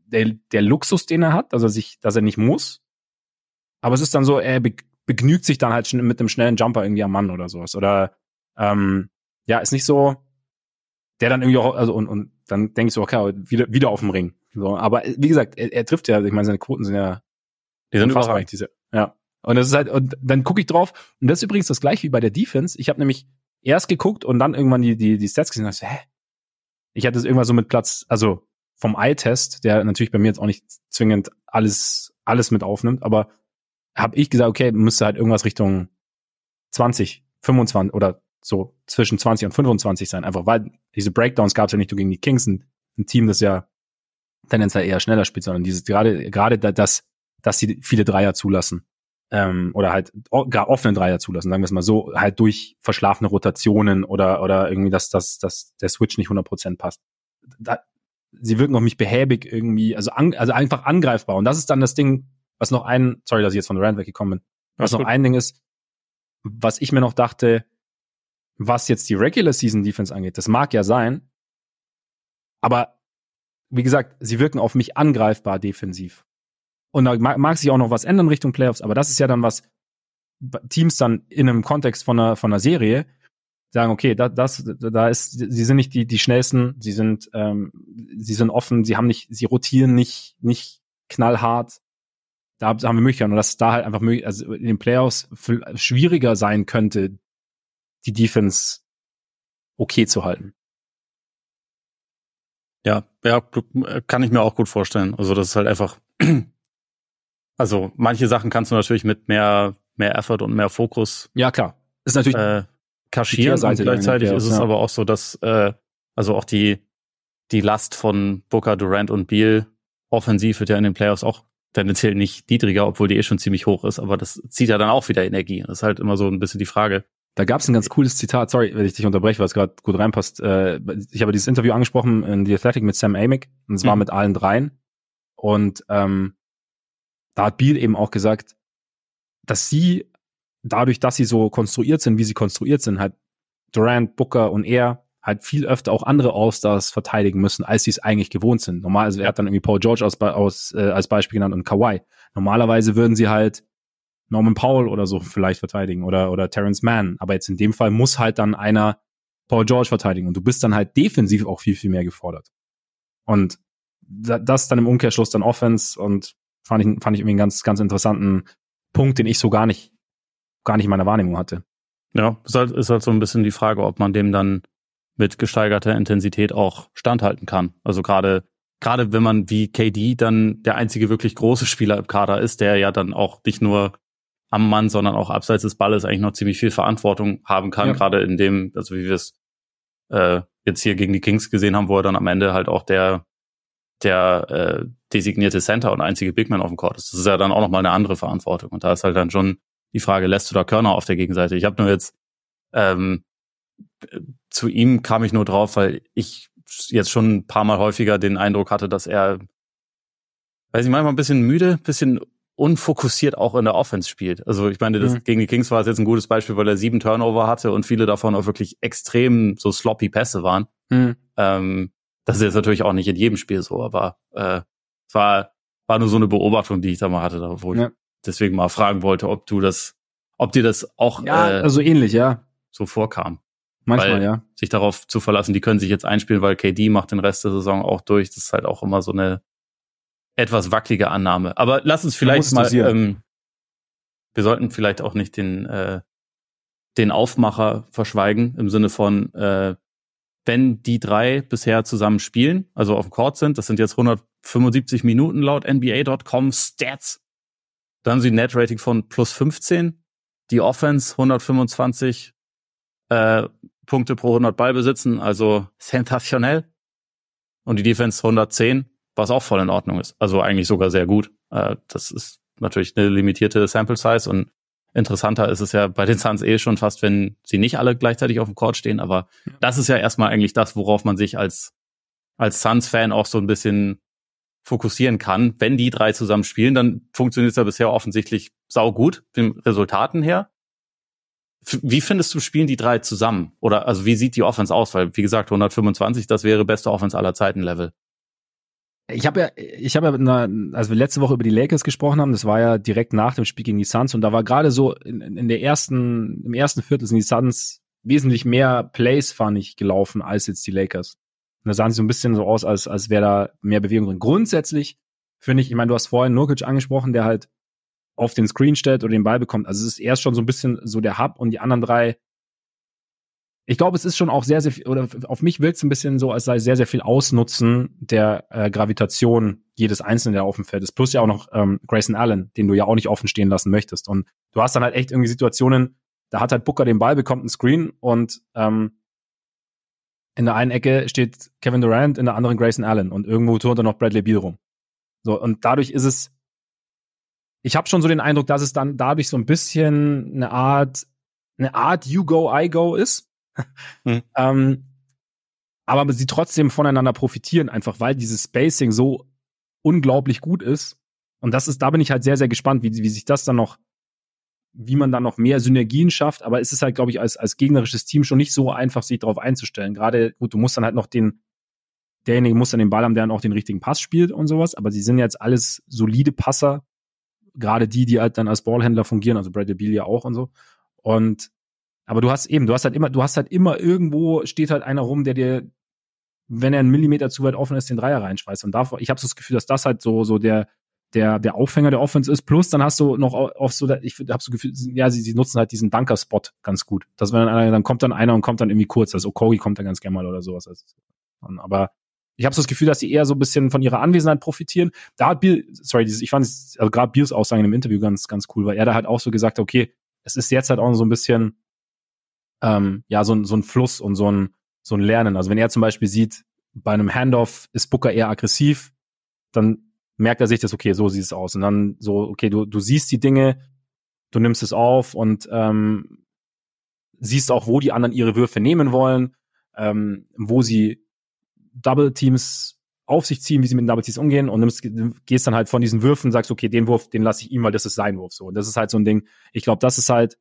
der, der Luxus, den er hat, dass er sich, dass er nicht muss. Aber es ist dann so, er begnügt sich dann halt mit einem schnellen Jumper irgendwie am Mann oder sowas. Oder ähm, ja, ist nicht so, der dann irgendwie auch, also und, und dann denke ich so, okay, wieder, wieder auf dem Ring. So, aber wie gesagt, er, er trifft ja, ich meine, seine Quoten sind ja die sind überragend. Diese, ja. Und das ist halt, und dann gucke ich drauf, und das ist übrigens das gleiche wie bei der Defense. Ich habe nämlich erst geguckt und dann irgendwann die, die, die Stats gesehen und dachte, hä? Ich hatte es irgendwann so mit Platz, also vom Eye-Test, der natürlich bei mir jetzt auch nicht zwingend alles, alles mit aufnimmt, aber habe ich gesagt, okay, müsste halt irgendwas Richtung 20, 25 oder so zwischen 20 und 25 sein, einfach weil diese Breakdowns gab es ja nicht nur gegen die Kings, ein, ein Team, das ja tendenziell eher schneller spielt, sondern dieses gerade gerade das dass sie viele Dreier zulassen. Ähm, oder halt gar offene Dreier zulassen, sagen wir es mal so, halt durch verschlafene Rotationen oder, oder irgendwie, dass, dass, dass der Switch nicht 100% passt. Da, sie wirken auf mich behäbig irgendwie, also, an, also einfach angreifbar. Und das ist dann das Ding, was noch ein, sorry, dass ich jetzt von der Rand weggekommen bin, was noch gut. ein Ding ist, was ich mir noch dachte, was jetzt die Regular Season Defense angeht, das mag ja sein, aber wie gesagt, sie wirken auf mich angreifbar defensiv. Und da mag, mag sich auch noch was ändern Richtung Playoffs, aber das ist ja dann was Teams dann in einem Kontext von einer, von einer Serie sagen, okay, da, das, da ist, sie sind nicht die, die schnellsten, sie sind, ähm, sie sind offen, sie haben nicht, sie rotieren nicht, nicht knallhart. Da haben wir Möglichkeiten dass es da halt einfach möglich, also in den Playoffs schwieriger sein könnte, die Defense okay zu halten. Ja, ja, kann ich mir auch gut vorstellen. Also das ist halt einfach also manche Sachen kannst du natürlich mit mehr, mehr Effort und mehr Fokus. Ja, klar. Ist natürlich äh, kaschieren und gleichzeitig ist es ja. aber auch so, dass äh, also auch die die Last von Booker, Durant und Beal offensiv wird ja in den Playoffs auch tendenziell nicht niedriger, obwohl die eh schon ziemlich hoch ist, aber das zieht ja dann auch wieder Energie. Das ist halt immer so ein bisschen die Frage, Da gab es ein ganz cooles Zitat, sorry, wenn ich dich unterbreche, weil es gerade gut reinpasst. Äh, ich habe dieses Interview angesprochen in The Athletic mit Sam Amick, und zwar mhm. mit allen dreien. Und ähm, da hat Beal eben auch gesagt, dass sie dadurch, dass sie so konstruiert sind, wie sie konstruiert sind, halt Durant, Booker und er halt viel öfter auch andere All-Stars verteidigen müssen, als sie es eigentlich gewohnt sind. Normal, also er hat dann irgendwie Paul George aus, aus, äh, als Beispiel genannt und Kawhi. Normalerweise würden sie halt Norman Powell oder so vielleicht verteidigen oder, oder Terrence Mann. Aber jetzt in dem Fall muss halt dann einer Paul George verteidigen und du bist dann halt defensiv auch viel, viel mehr gefordert. Und das dann im Umkehrschluss dann Offense und fand ich, fand ich irgendwie einen ganz, ganz interessanten Punkt, den ich so gar nicht, gar nicht in meiner Wahrnehmung hatte. Ja, ist halt, ist halt so ein bisschen die Frage, ob man dem dann mit gesteigerter Intensität auch standhalten kann. Also gerade gerade wenn man wie KD dann der einzige wirklich große Spieler im Kader ist, der ja dann auch nicht nur am Mann, sondern auch abseits des Balles eigentlich noch ziemlich viel Verantwortung haben kann, ja. gerade in dem, also wie wir es äh, jetzt hier gegen die Kings gesehen haben, wo er dann am Ende halt auch der der äh, designierte Center und einzige Bigman auf dem Court ist. Das ist ja dann auch nochmal eine andere Verantwortung. Und da ist halt dann schon die Frage, lässt du da Körner auf der Gegenseite? Ich habe nur jetzt ähm, zu ihm kam ich nur drauf, weil ich jetzt schon ein paar Mal häufiger den Eindruck hatte, dass er, weiß ich, manchmal ein bisschen müde, bisschen unfokussiert auch in der Offense spielt. Also ich meine, das, mhm. gegen die Kings war es jetzt ein gutes Beispiel, weil er sieben Turnover hatte und viele davon auch wirklich extrem so sloppy Pässe waren. Mhm. Ähm, das ist jetzt natürlich auch nicht in jedem Spiel so, aber äh, war, war nur so eine Beobachtung, die ich da mal hatte, wo ja. ich deswegen mal fragen wollte, ob du das, ob dir das auch ja, äh, also ähnlich, ja. so vorkam. Manchmal, weil ja. Sich darauf zu verlassen, die können sich jetzt einspielen, weil KD macht den Rest der Saison auch durch. Das ist halt auch immer so eine etwas wackelige Annahme. Aber lass uns vielleicht mal, ähm, wir sollten vielleicht auch nicht den, äh, den Aufmacher verschweigen, im Sinne von, äh, wenn die drei bisher zusammen spielen, also auf dem Court sind, das sind jetzt 175 Minuten laut NBA.com Stats, dann sie ein Net-Rating von plus 15, die Offense 125 äh, Punkte pro 100 Ball besitzen, also sensationell. Und die Defense 110, was auch voll in Ordnung ist. Also eigentlich sogar sehr gut. Äh, das ist natürlich eine limitierte Sample Size und interessanter ist es ja bei den Suns eh schon fast, wenn sie nicht alle gleichzeitig auf dem Court stehen. Aber ja. das ist ja erstmal eigentlich das, worauf man sich als, als Suns-Fan auch so ein bisschen fokussieren kann. Wenn die drei zusammen spielen, dann funktioniert es ja bisher offensichtlich sau gut, den Resultaten her. Wie findest du, spielen die drei zusammen? Oder also wie sieht die Offense aus? Weil, wie gesagt, 125, das wäre beste Offense aller Zeiten Level. Ich habe ja, ich habe ja, na, als wir letzte Woche über die Lakers gesprochen haben, das war ja direkt nach dem Spiel gegen die Suns und da war gerade so in, in der ersten, im ersten Viertel sind die Suns wesentlich mehr Plays, fand ich, gelaufen als jetzt die Lakers. Und da sahen sie so ein bisschen so aus, als, als wäre da mehr Bewegung drin. Grundsätzlich finde ich, ich meine, du hast vorhin Nurkic angesprochen, der halt auf den Screen stellt oder den Ball bekommt. Also es ist erst schon so ein bisschen so der Hub und die anderen drei. Ich glaube, es ist schon auch sehr, sehr viel, oder auf mich wirkt es ein bisschen so, als sei sehr, sehr viel Ausnutzen der äh, Gravitation jedes Einzelnen, der auf dem Feld ist. Plus ja auch noch ähm, Grayson Allen, den du ja auch nicht offen stehen lassen möchtest. Und du hast dann halt echt irgendwie Situationen, da hat halt Booker den Ball, bekommt einen Screen und ähm, in der einen Ecke steht Kevin Durant, in der anderen Grayson Allen und irgendwo tut er noch Bradley Beal rum. So, und dadurch ist es, ich habe schon so den Eindruck, dass es dann dadurch so ein bisschen eine Art, eine Art You Go, I Go ist. Hm. ähm, aber sie trotzdem voneinander profitieren, einfach weil dieses Spacing so unglaublich gut ist. Und das ist, da bin ich halt sehr, sehr gespannt, wie, wie sich das dann noch, wie man dann noch mehr Synergien schafft. Aber es ist halt, glaube ich, als, als gegnerisches Team schon nicht so einfach, sich darauf einzustellen. Gerade, gut, du musst dann halt noch den, derjenige muss dann den Ball haben, der dann auch den richtigen Pass spielt und sowas. Aber sie sind jetzt alles solide Passer, gerade die, die halt dann als Ballhändler fungieren, also Bradley Beal ja auch und so. Und aber du hast eben, du hast halt immer, du hast halt immer irgendwo steht halt einer rum, der dir, wenn er einen Millimeter zu weit offen ist, den Dreier reinschmeißt. Und davor, ich habe so das Gefühl, dass das halt so so der der der Aufhänger der Offense ist. Plus dann hast du noch auf so, ich habe so Gefühl, ja, sie, sie nutzen halt diesen Dunker-Spot ganz gut. Dass wenn dann einer, dann kommt dann einer und kommt dann irgendwie kurz. Also Okogi kommt dann ganz gerne mal oder sowas. Aber ich habe so das Gefühl, dass sie eher so ein bisschen von ihrer Anwesenheit profitieren. Da hat Bill, sorry, ich fand also gerade Bills Aussagen im Interview ganz, ganz cool, weil er da halt auch so gesagt hat, okay, es ist jetzt halt auch so ein bisschen, ähm, ja, so, so ein Fluss und so ein, so ein Lernen. Also wenn er zum Beispiel sieht, bei einem Handoff ist Booker eher aggressiv, dann merkt er sich das, okay, so sieht es aus. Und dann so, okay, du, du siehst die Dinge, du nimmst es auf und ähm, siehst auch, wo die anderen ihre Würfe nehmen wollen, ähm, wo sie Double Teams auf sich ziehen, wie sie mit den Double Teams umgehen und nimmst, gehst dann halt von diesen Würfen, sagst, okay, den Wurf, den lasse ich ihm, weil das ist sein Wurf so. Und das ist halt so ein Ding. Ich glaube, das ist halt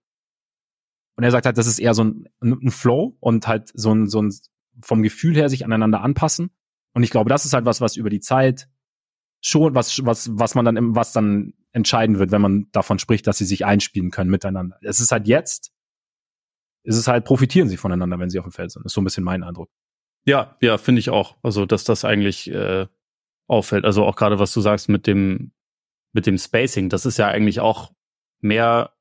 und er sagt halt, das ist eher so ein, ein Flow und halt so ein, so ein vom Gefühl her sich aneinander anpassen. Und ich glaube, das ist halt was, was über die Zeit schon, was, was, was man dann, was dann entscheiden wird, wenn man davon spricht, dass sie sich einspielen können miteinander. Es ist halt jetzt, ist es halt, profitieren sie voneinander, wenn sie auf dem Feld sind. Das ist so ein bisschen mein Eindruck. Ja, ja, finde ich auch. Also, dass das eigentlich äh, auffällt. Also auch gerade, was du sagst mit dem, mit dem Spacing, das ist ja eigentlich auch mehr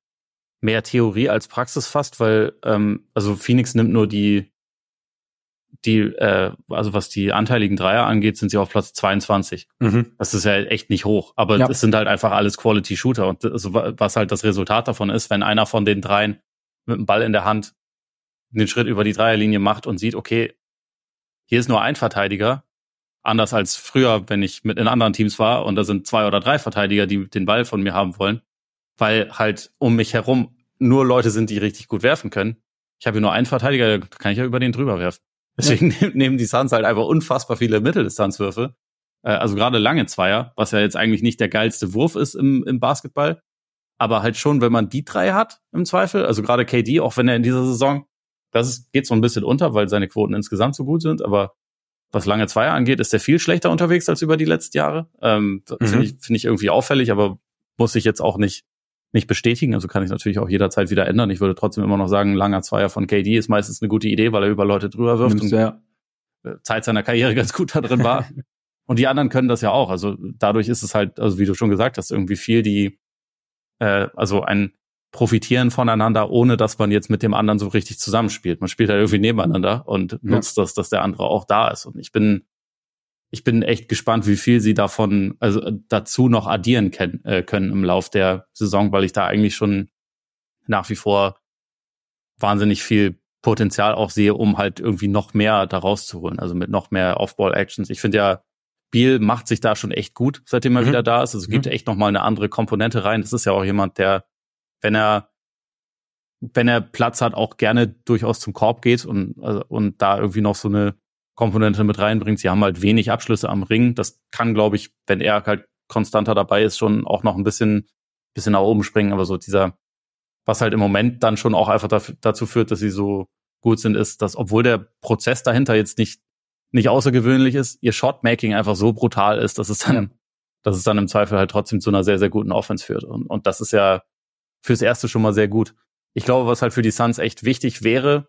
mehr Theorie als Praxis fast, weil ähm, also Phoenix nimmt nur die die äh, also was die anteiligen Dreier angeht, sind sie auf Platz 22. Mhm. Das ist ja echt nicht hoch, aber ja. es sind halt einfach alles Quality Shooter und also, was halt das Resultat davon ist, wenn einer von den dreien mit dem Ball in der Hand den Schritt über die Dreierlinie macht und sieht, okay, hier ist nur ein Verteidiger, anders als früher, wenn ich mit in anderen Teams war und da sind zwei oder drei Verteidiger, die den Ball von mir haben wollen, weil halt um mich herum nur Leute sind, die richtig gut werfen können. Ich habe hier nur einen Verteidiger, da kann ich ja über den drüber werfen. Deswegen ja. nehmen die Suns halt einfach unfassbar viele Mitteldistanzwürfe. Äh, also gerade lange Zweier, was ja jetzt eigentlich nicht der geilste Wurf ist im, im Basketball. Aber halt schon, wenn man die drei hat, im Zweifel, also gerade KD, auch wenn er in dieser Saison, das ist, geht so ein bisschen unter, weil seine Quoten insgesamt so gut sind, aber was lange Zweier angeht, ist er viel schlechter unterwegs als über die letzten Jahre. Ähm, mhm. Finde ich, finde ich irgendwie auffällig, aber muss ich jetzt auch nicht nicht bestätigen. Also kann ich natürlich auch jederzeit wieder ändern. Ich würde trotzdem immer noch sagen, ein langer Zweier von KD ist meistens eine gute Idee, weil er über Leute drüber wirft Nimmst, und ja. Äh, Zeit seiner Karriere ganz gut da drin war. und die anderen können das ja auch. Also dadurch ist es halt, also wie du schon gesagt hast, irgendwie viel die, äh, also ein Profitieren voneinander, ohne dass man jetzt mit dem anderen so richtig zusammenspielt. Man spielt halt irgendwie nebeneinander und nutzt ja. das, dass der andere auch da ist. Und ich bin ich bin echt gespannt, wie viel sie davon, also äh, dazu noch addieren können, äh, können im Lauf der Saison, weil ich da eigentlich schon nach wie vor wahnsinnig viel Potenzial auch sehe, um halt irgendwie noch mehr daraus zu holen, also mit noch mehr Off-Ball-Actions. Ich finde ja, Biel macht sich da schon echt gut, seitdem er mhm. wieder da ist. Also es gibt mhm. echt noch mal eine andere Komponente rein. Das ist ja auch jemand, der, wenn er wenn er Platz hat, auch gerne durchaus zum Korb geht und, also, und da irgendwie noch so eine Komponente mit reinbringt. Sie haben halt wenig Abschlüsse am Ring. Das kann, glaube ich, wenn er halt konstanter dabei ist, schon auch noch ein bisschen, bisschen nach oben springen. Aber so dieser, was halt im Moment dann schon auch einfach dafür, dazu führt, dass sie so gut sind, ist, dass obwohl der Prozess dahinter jetzt nicht, nicht außergewöhnlich ist, ihr Shotmaking einfach so brutal ist, dass es dann, dass es dann im Zweifel halt trotzdem zu einer sehr, sehr guten Offense führt. Und, und das ist ja fürs Erste schon mal sehr gut. Ich glaube, was halt für die Suns echt wichtig wäre,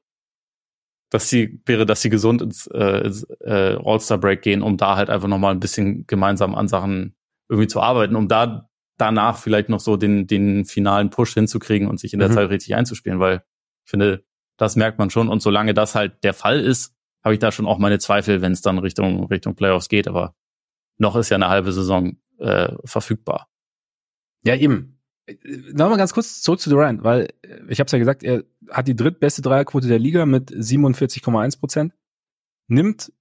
dass sie wäre, dass sie gesund ins, äh, ins äh, All-Star-Break gehen, um da halt einfach nochmal ein bisschen gemeinsam an Sachen irgendwie zu arbeiten, um da danach vielleicht noch so den, den finalen Push hinzukriegen und sich in der mhm. Zeit richtig einzuspielen, weil ich finde, das merkt man schon. Und solange das halt der Fall ist, habe ich da schon auch meine Zweifel, wenn es dann Richtung, Richtung Playoffs geht. Aber noch ist ja eine halbe Saison äh, verfügbar. Ja, eben. Nochmal ganz kurz zurück zu Durant, weil äh, ich habe es ja gesagt, er hat die drittbeste Dreierquote der Liga mit 47,1 Prozent, nimmt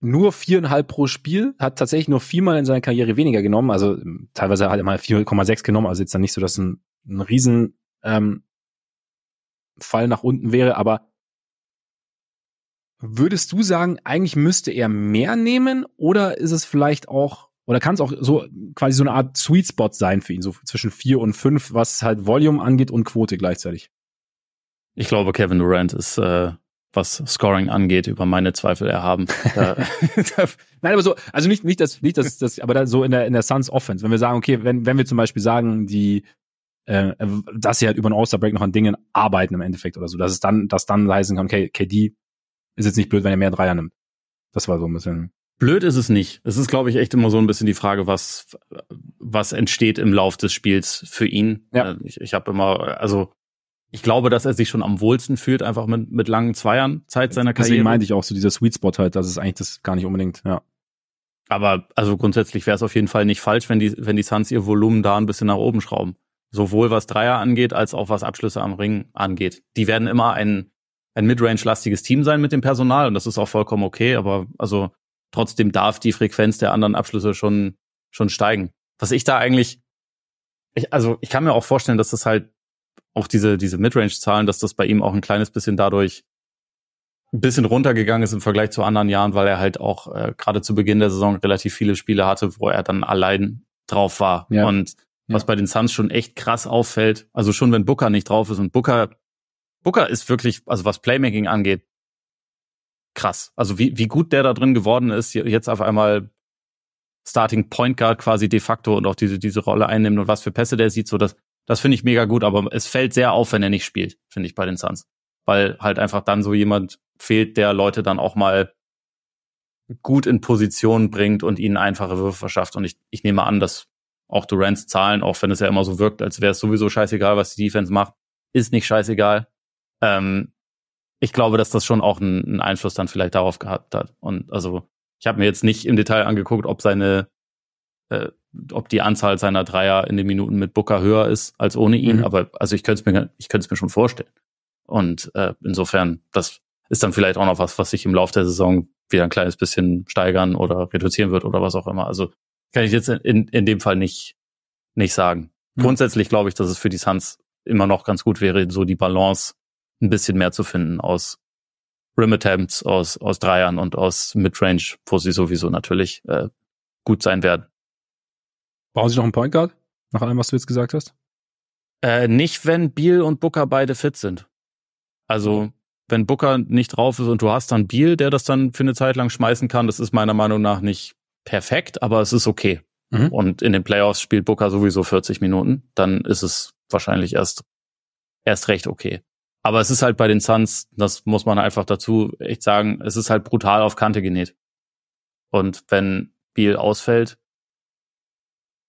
nur viereinhalb pro Spiel, hat tatsächlich nur viermal in seiner Karriere weniger genommen, also ähm, teilweise hat er mal 4,6 genommen, also jetzt dann nicht so, dass ein, ein riesen ähm, Fall nach unten wäre, aber würdest du sagen, eigentlich müsste er mehr nehmen oder ist es vielleicht auch oder kann es auch so quasi so eine Art Sweet Spot sein für ihn, so zwischen vier und fünf, was halt Volume angeht und Quote gleichzeitig? Ich glaube, Kevin Durant ist, äh, was Scoring angeht, über meine Zweifel erhaben. Nein, aber so, also nicht, nicht das, nicht das, das, aber da so in der, in der Suns Offense, wenn wir sagen, okay, wenn, wenn wir zum Beispiel sagen, die, äh, dass sie halt über einen All-Star-Break noch an Dingen arbeiten im Endeffekt oder so, dass es dann, dass dann heißen kann, okay, KD ist jetzt nicht blöd, wenn er mehr Dreier nimmt. Das war so ein bisschen. Blöd ist es nicht. Es ist, glaube ich, echt immer so ein bisschen die Frage, was, was entsteht im Lauf des Spiels für ihn. Ja. Äh, ich, ich habe immer, also ich glaube, dass er sich schon am wohlsten fühlt, einfach mit, mit langen Zweiern Zeit seiner Karriere. Deswegen meinte ich auch so dieser Sweet Spot halt, das ist eigentlich das gar nicht unbedingt, ja. Aber also grundsätzlich wäre es auf jeden Fall nicht falsch, wenn die, wenn die Suns ihr Volumen da ein bisschen nach oben schrauben. Sowohl was Dreier angeht, als auch was Abschlüsse am Ring angeht. Die werden immer ein, ein Midrange-lastiges Team sein mit dem Personal und das ist auch vollkommen okay, aber also trotzdem darf die Frequenz der anderen Abschlüsse schon, schon steigen. Was ich da eigentlich, ich, also ich kann mir auch vorstellen, dass das halt auch diese, diese Midrange-Zahlen, dass das bei ihm auch ein kleines bisschen dadurch ein bisschen runtergegangen ist im Vergleich zu anderen Jahren, weil er halt auch äh, gerade zu Beginn der Saison relativ viele Spiele hatte, wo er dann allein drauf war. Ja. Und was ja. bei den Suns schon echt krass auffällt, also schon wenn Booker nicht drauf ist und Booker, Booker ist wirklich, also was Playmaking angeht, krass. Also wie, wie gut der da drin geworden ist, jetzt auf einmal Starting Point Guard quasi de facto und auch diese, diese Rolle einnimmt und was für Pässe der sieht, so das, das finde ich mega gut, aber es fällt sehr auf, wenn er nicht spielt, finde ich bei den Suns. Weil halt einfach dann so jemand fehlt, der Leute dann auch mal gut in Position bringt und ihnen einfache Würfe verschafft. Und ich, ich nehme an, dass auch Durants Zahlen, auch wenn es ja immer so wirkt, als wäre es sowieso scheißegal, was die Defense macht, ist nicht scheißegal. Ähm, ich glaube, dass das schon auch einen, Einfluss dann vielleicht darauf gehabt hat. Und also ich habe mir jetzt nicht im Detail angeguckt, ob seine, äh, ob die Anzahl seiner Dreier in den Minuten mit Booker höher ist als ohne ihn. Mhm. Aber also ich könnte es mir, ich könnte es mir schon vorstellen. Und äh, insofern, das ist dann vielleicht auch noch was, was sich im Laufe der Saison wieder ein kleines bisschen steigern oder reduzieren wird oder was auch immer. Also kann ich jetzt in, in dem Fall nicht, nicht sagen. Mhm. Grundsätzlich glaube ich, dass es für die Suns immer noch ganz gut wäre, so die Balance ein bisschen mehr zu finden aus Rim Attempts, aus, aus Dreiern und aus Midrange, wo sie sowieso natürlich äh, gut sein werden. Brauchen sie noch einen Point Guard? Nach allem, was du jetzt gesagt hast? Äh, nicht, wenn Beal und Booker beide fit sind. Also, wenn Booker nicht drauf ist und du hast dann Beal, der das dann für eine Zeit lang schmeißen kann, das ist meiner Meinung nach nicht perfekt, aber es ist okay. Mhm. Und in den Playoffs spielt Booker sowieso 40 Minuten, dann ist es wahrscheinlich erst, erst recht okay. Aber es ist halt bei den Suns, das muss man einfach dazu echt sagen, es ist halt brutal auf Kante genäht. Und wenn Beal ausfällt,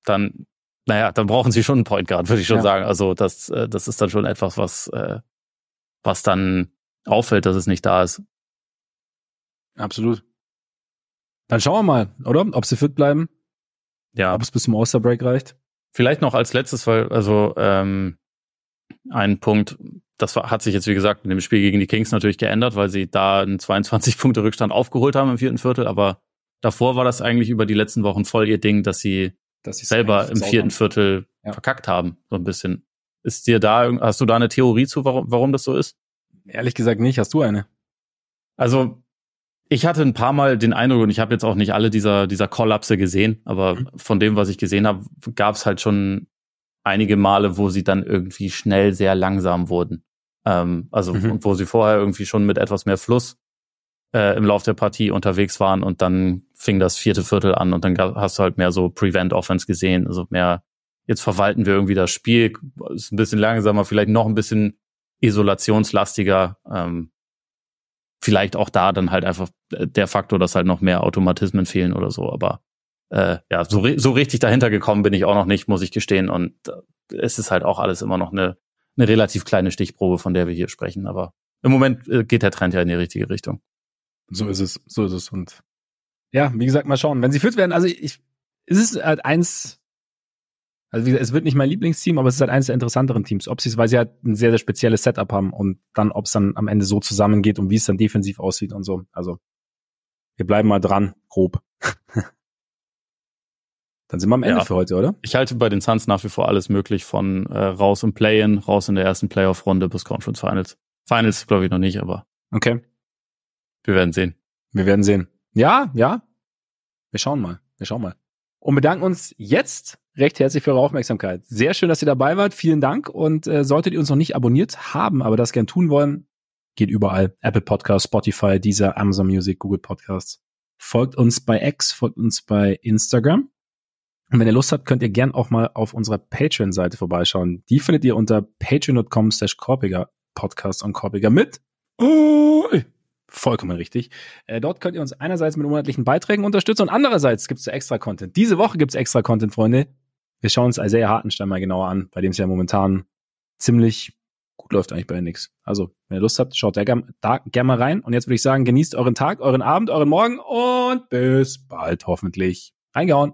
dann, naja, dann brauchen sie schon einen Point Guard, würde ich schon ja. sagen. Also das, äh, das ist dann schon etwas, was, äh, was dann auffällt, dass es nicht da ist. Absolut. Dann schauen wir mal, oder? Ob sie fit bleiben. Ja. Ob es bis zum Osterbreak reicht. Vielleicht noch als letztes, weil, also, ähm, ein Punkt, das hat sich jetzt, wie gesagt, in dem Spiel gegen die Kings natürlich geändert, weil sie da einen 22-Punkte-Rückstand aufgeholt haben im vierten Viertel. Aber davor war das eigentlich über die letzten Wochen voll ihr Ding, dass sie dass selber im vierten Viertel ja. verkackt haben, so ein bisschen. Ist dir da, hast du da eine Theorie zu, warum, warum das so ist? Ehrlich gesagt nicht. Hast du eine? Also, ich hatte ein paar Mal den Eindruck, und ich habe jetzt auch nicht alle dieser, dieser Kollapse gesehen, aber mhm. von dem, was ich gesehen habe, gab es halt schon einige Male, wo sie dann irgendwie schnell sehr langsam wurden. Ähm, also mhm. wo sie vorher irgendwie schon mit etwas mehr Fluss äh, im Lauf der Partie unterwegs waren und dann fing das vierte Viertel an und dann hast du halt mehr so Prevent Offense gesehen, also mehr jetzt verwalten wir irgendwie das Spiel, ist ein bisschen langsamer, vielleicht noch ein bisschen isolationslastiger. Ähm, vielleicht auch da dann halt einfach der Faktor, dass halt noch mehr Automatismen fehlen oder so, aber äh, ja, so, so richtig dahinter gekommen bin ich auch noch nicht, muss ich gestehen. Und äh, es ist halt auch alles immer noch eine eine relativ kleine Stichprobe, von der wir hier sprechen. Aber im Moment äh, geht der Trend ja in die richtige Richtung. So ist es, so ist es. Und ja, wie gesagt, mal schauen. Wenn sie fit werden, also ich, es ist halt eins, also wie gesagt, es wird nicht mein Lieblingsteam, aber es ist halt eines der interessanteren Teams. Ob sie es, weil sie halt ein sehr, sehr spezielles Setup haben und dann, ob es dann am Ende so zusammengeht und wie es dann defensiv aussieht und so. Also, wir bleiben mal dran, grob. Dann sind wir am Ende ja. für heute, oder? Ich halte bei den Suns nach wie vor alles möglich von äh, raus im Play-In, raus in der ersten Playoff-Runde bis Conference Finals. Finals glaube ich noch nicht, aber. Okay. Wir werden sehen. Wir werden sehen. Ja, ja. Wir schauen mal. Wir schauen mal. Und bedanken uns jetzt recht herzlich für eure Aufmerksamkeit. Sehr schön, dass ihr dabei wart. Vielen Dank. Und äh, solltet ihr uns noch nicht abonniert haben, aber das gern tun wollen, geht überall. Apple Podcasts, Spotify, Deezer, Amazon Music, Google Podcasts. Folgt uns bei X, folgt uns bei Instagram. Und wenn ihr Lust habt, könnt ihr gern auch mal auf unserer Patreon-Seite vorbeischauen. Die findet ihr unter patreon.com slash Korpiger Podcast und Korpiger mit. Oh, vollkommen richtig. Äh, dort könnt ihr uns einerseits mit monatlichen Beiträgen unterstützen und andererseits gibt's da extra Content. Diese Woche gibt's extra Content, Freunde. Wir schauen uns Isaiah Hartenstein mal genauer an, bei dem es ja momentan ziemlich gut läuft eigentlich bei nix. Also, wenn ihr Lust habt, schaut da gerne gern mal rein. Und jetzt würde ich sagen, genießt euren Tag, euren Abend, euren Morgen und bis bald hoffentlich. Reingehauen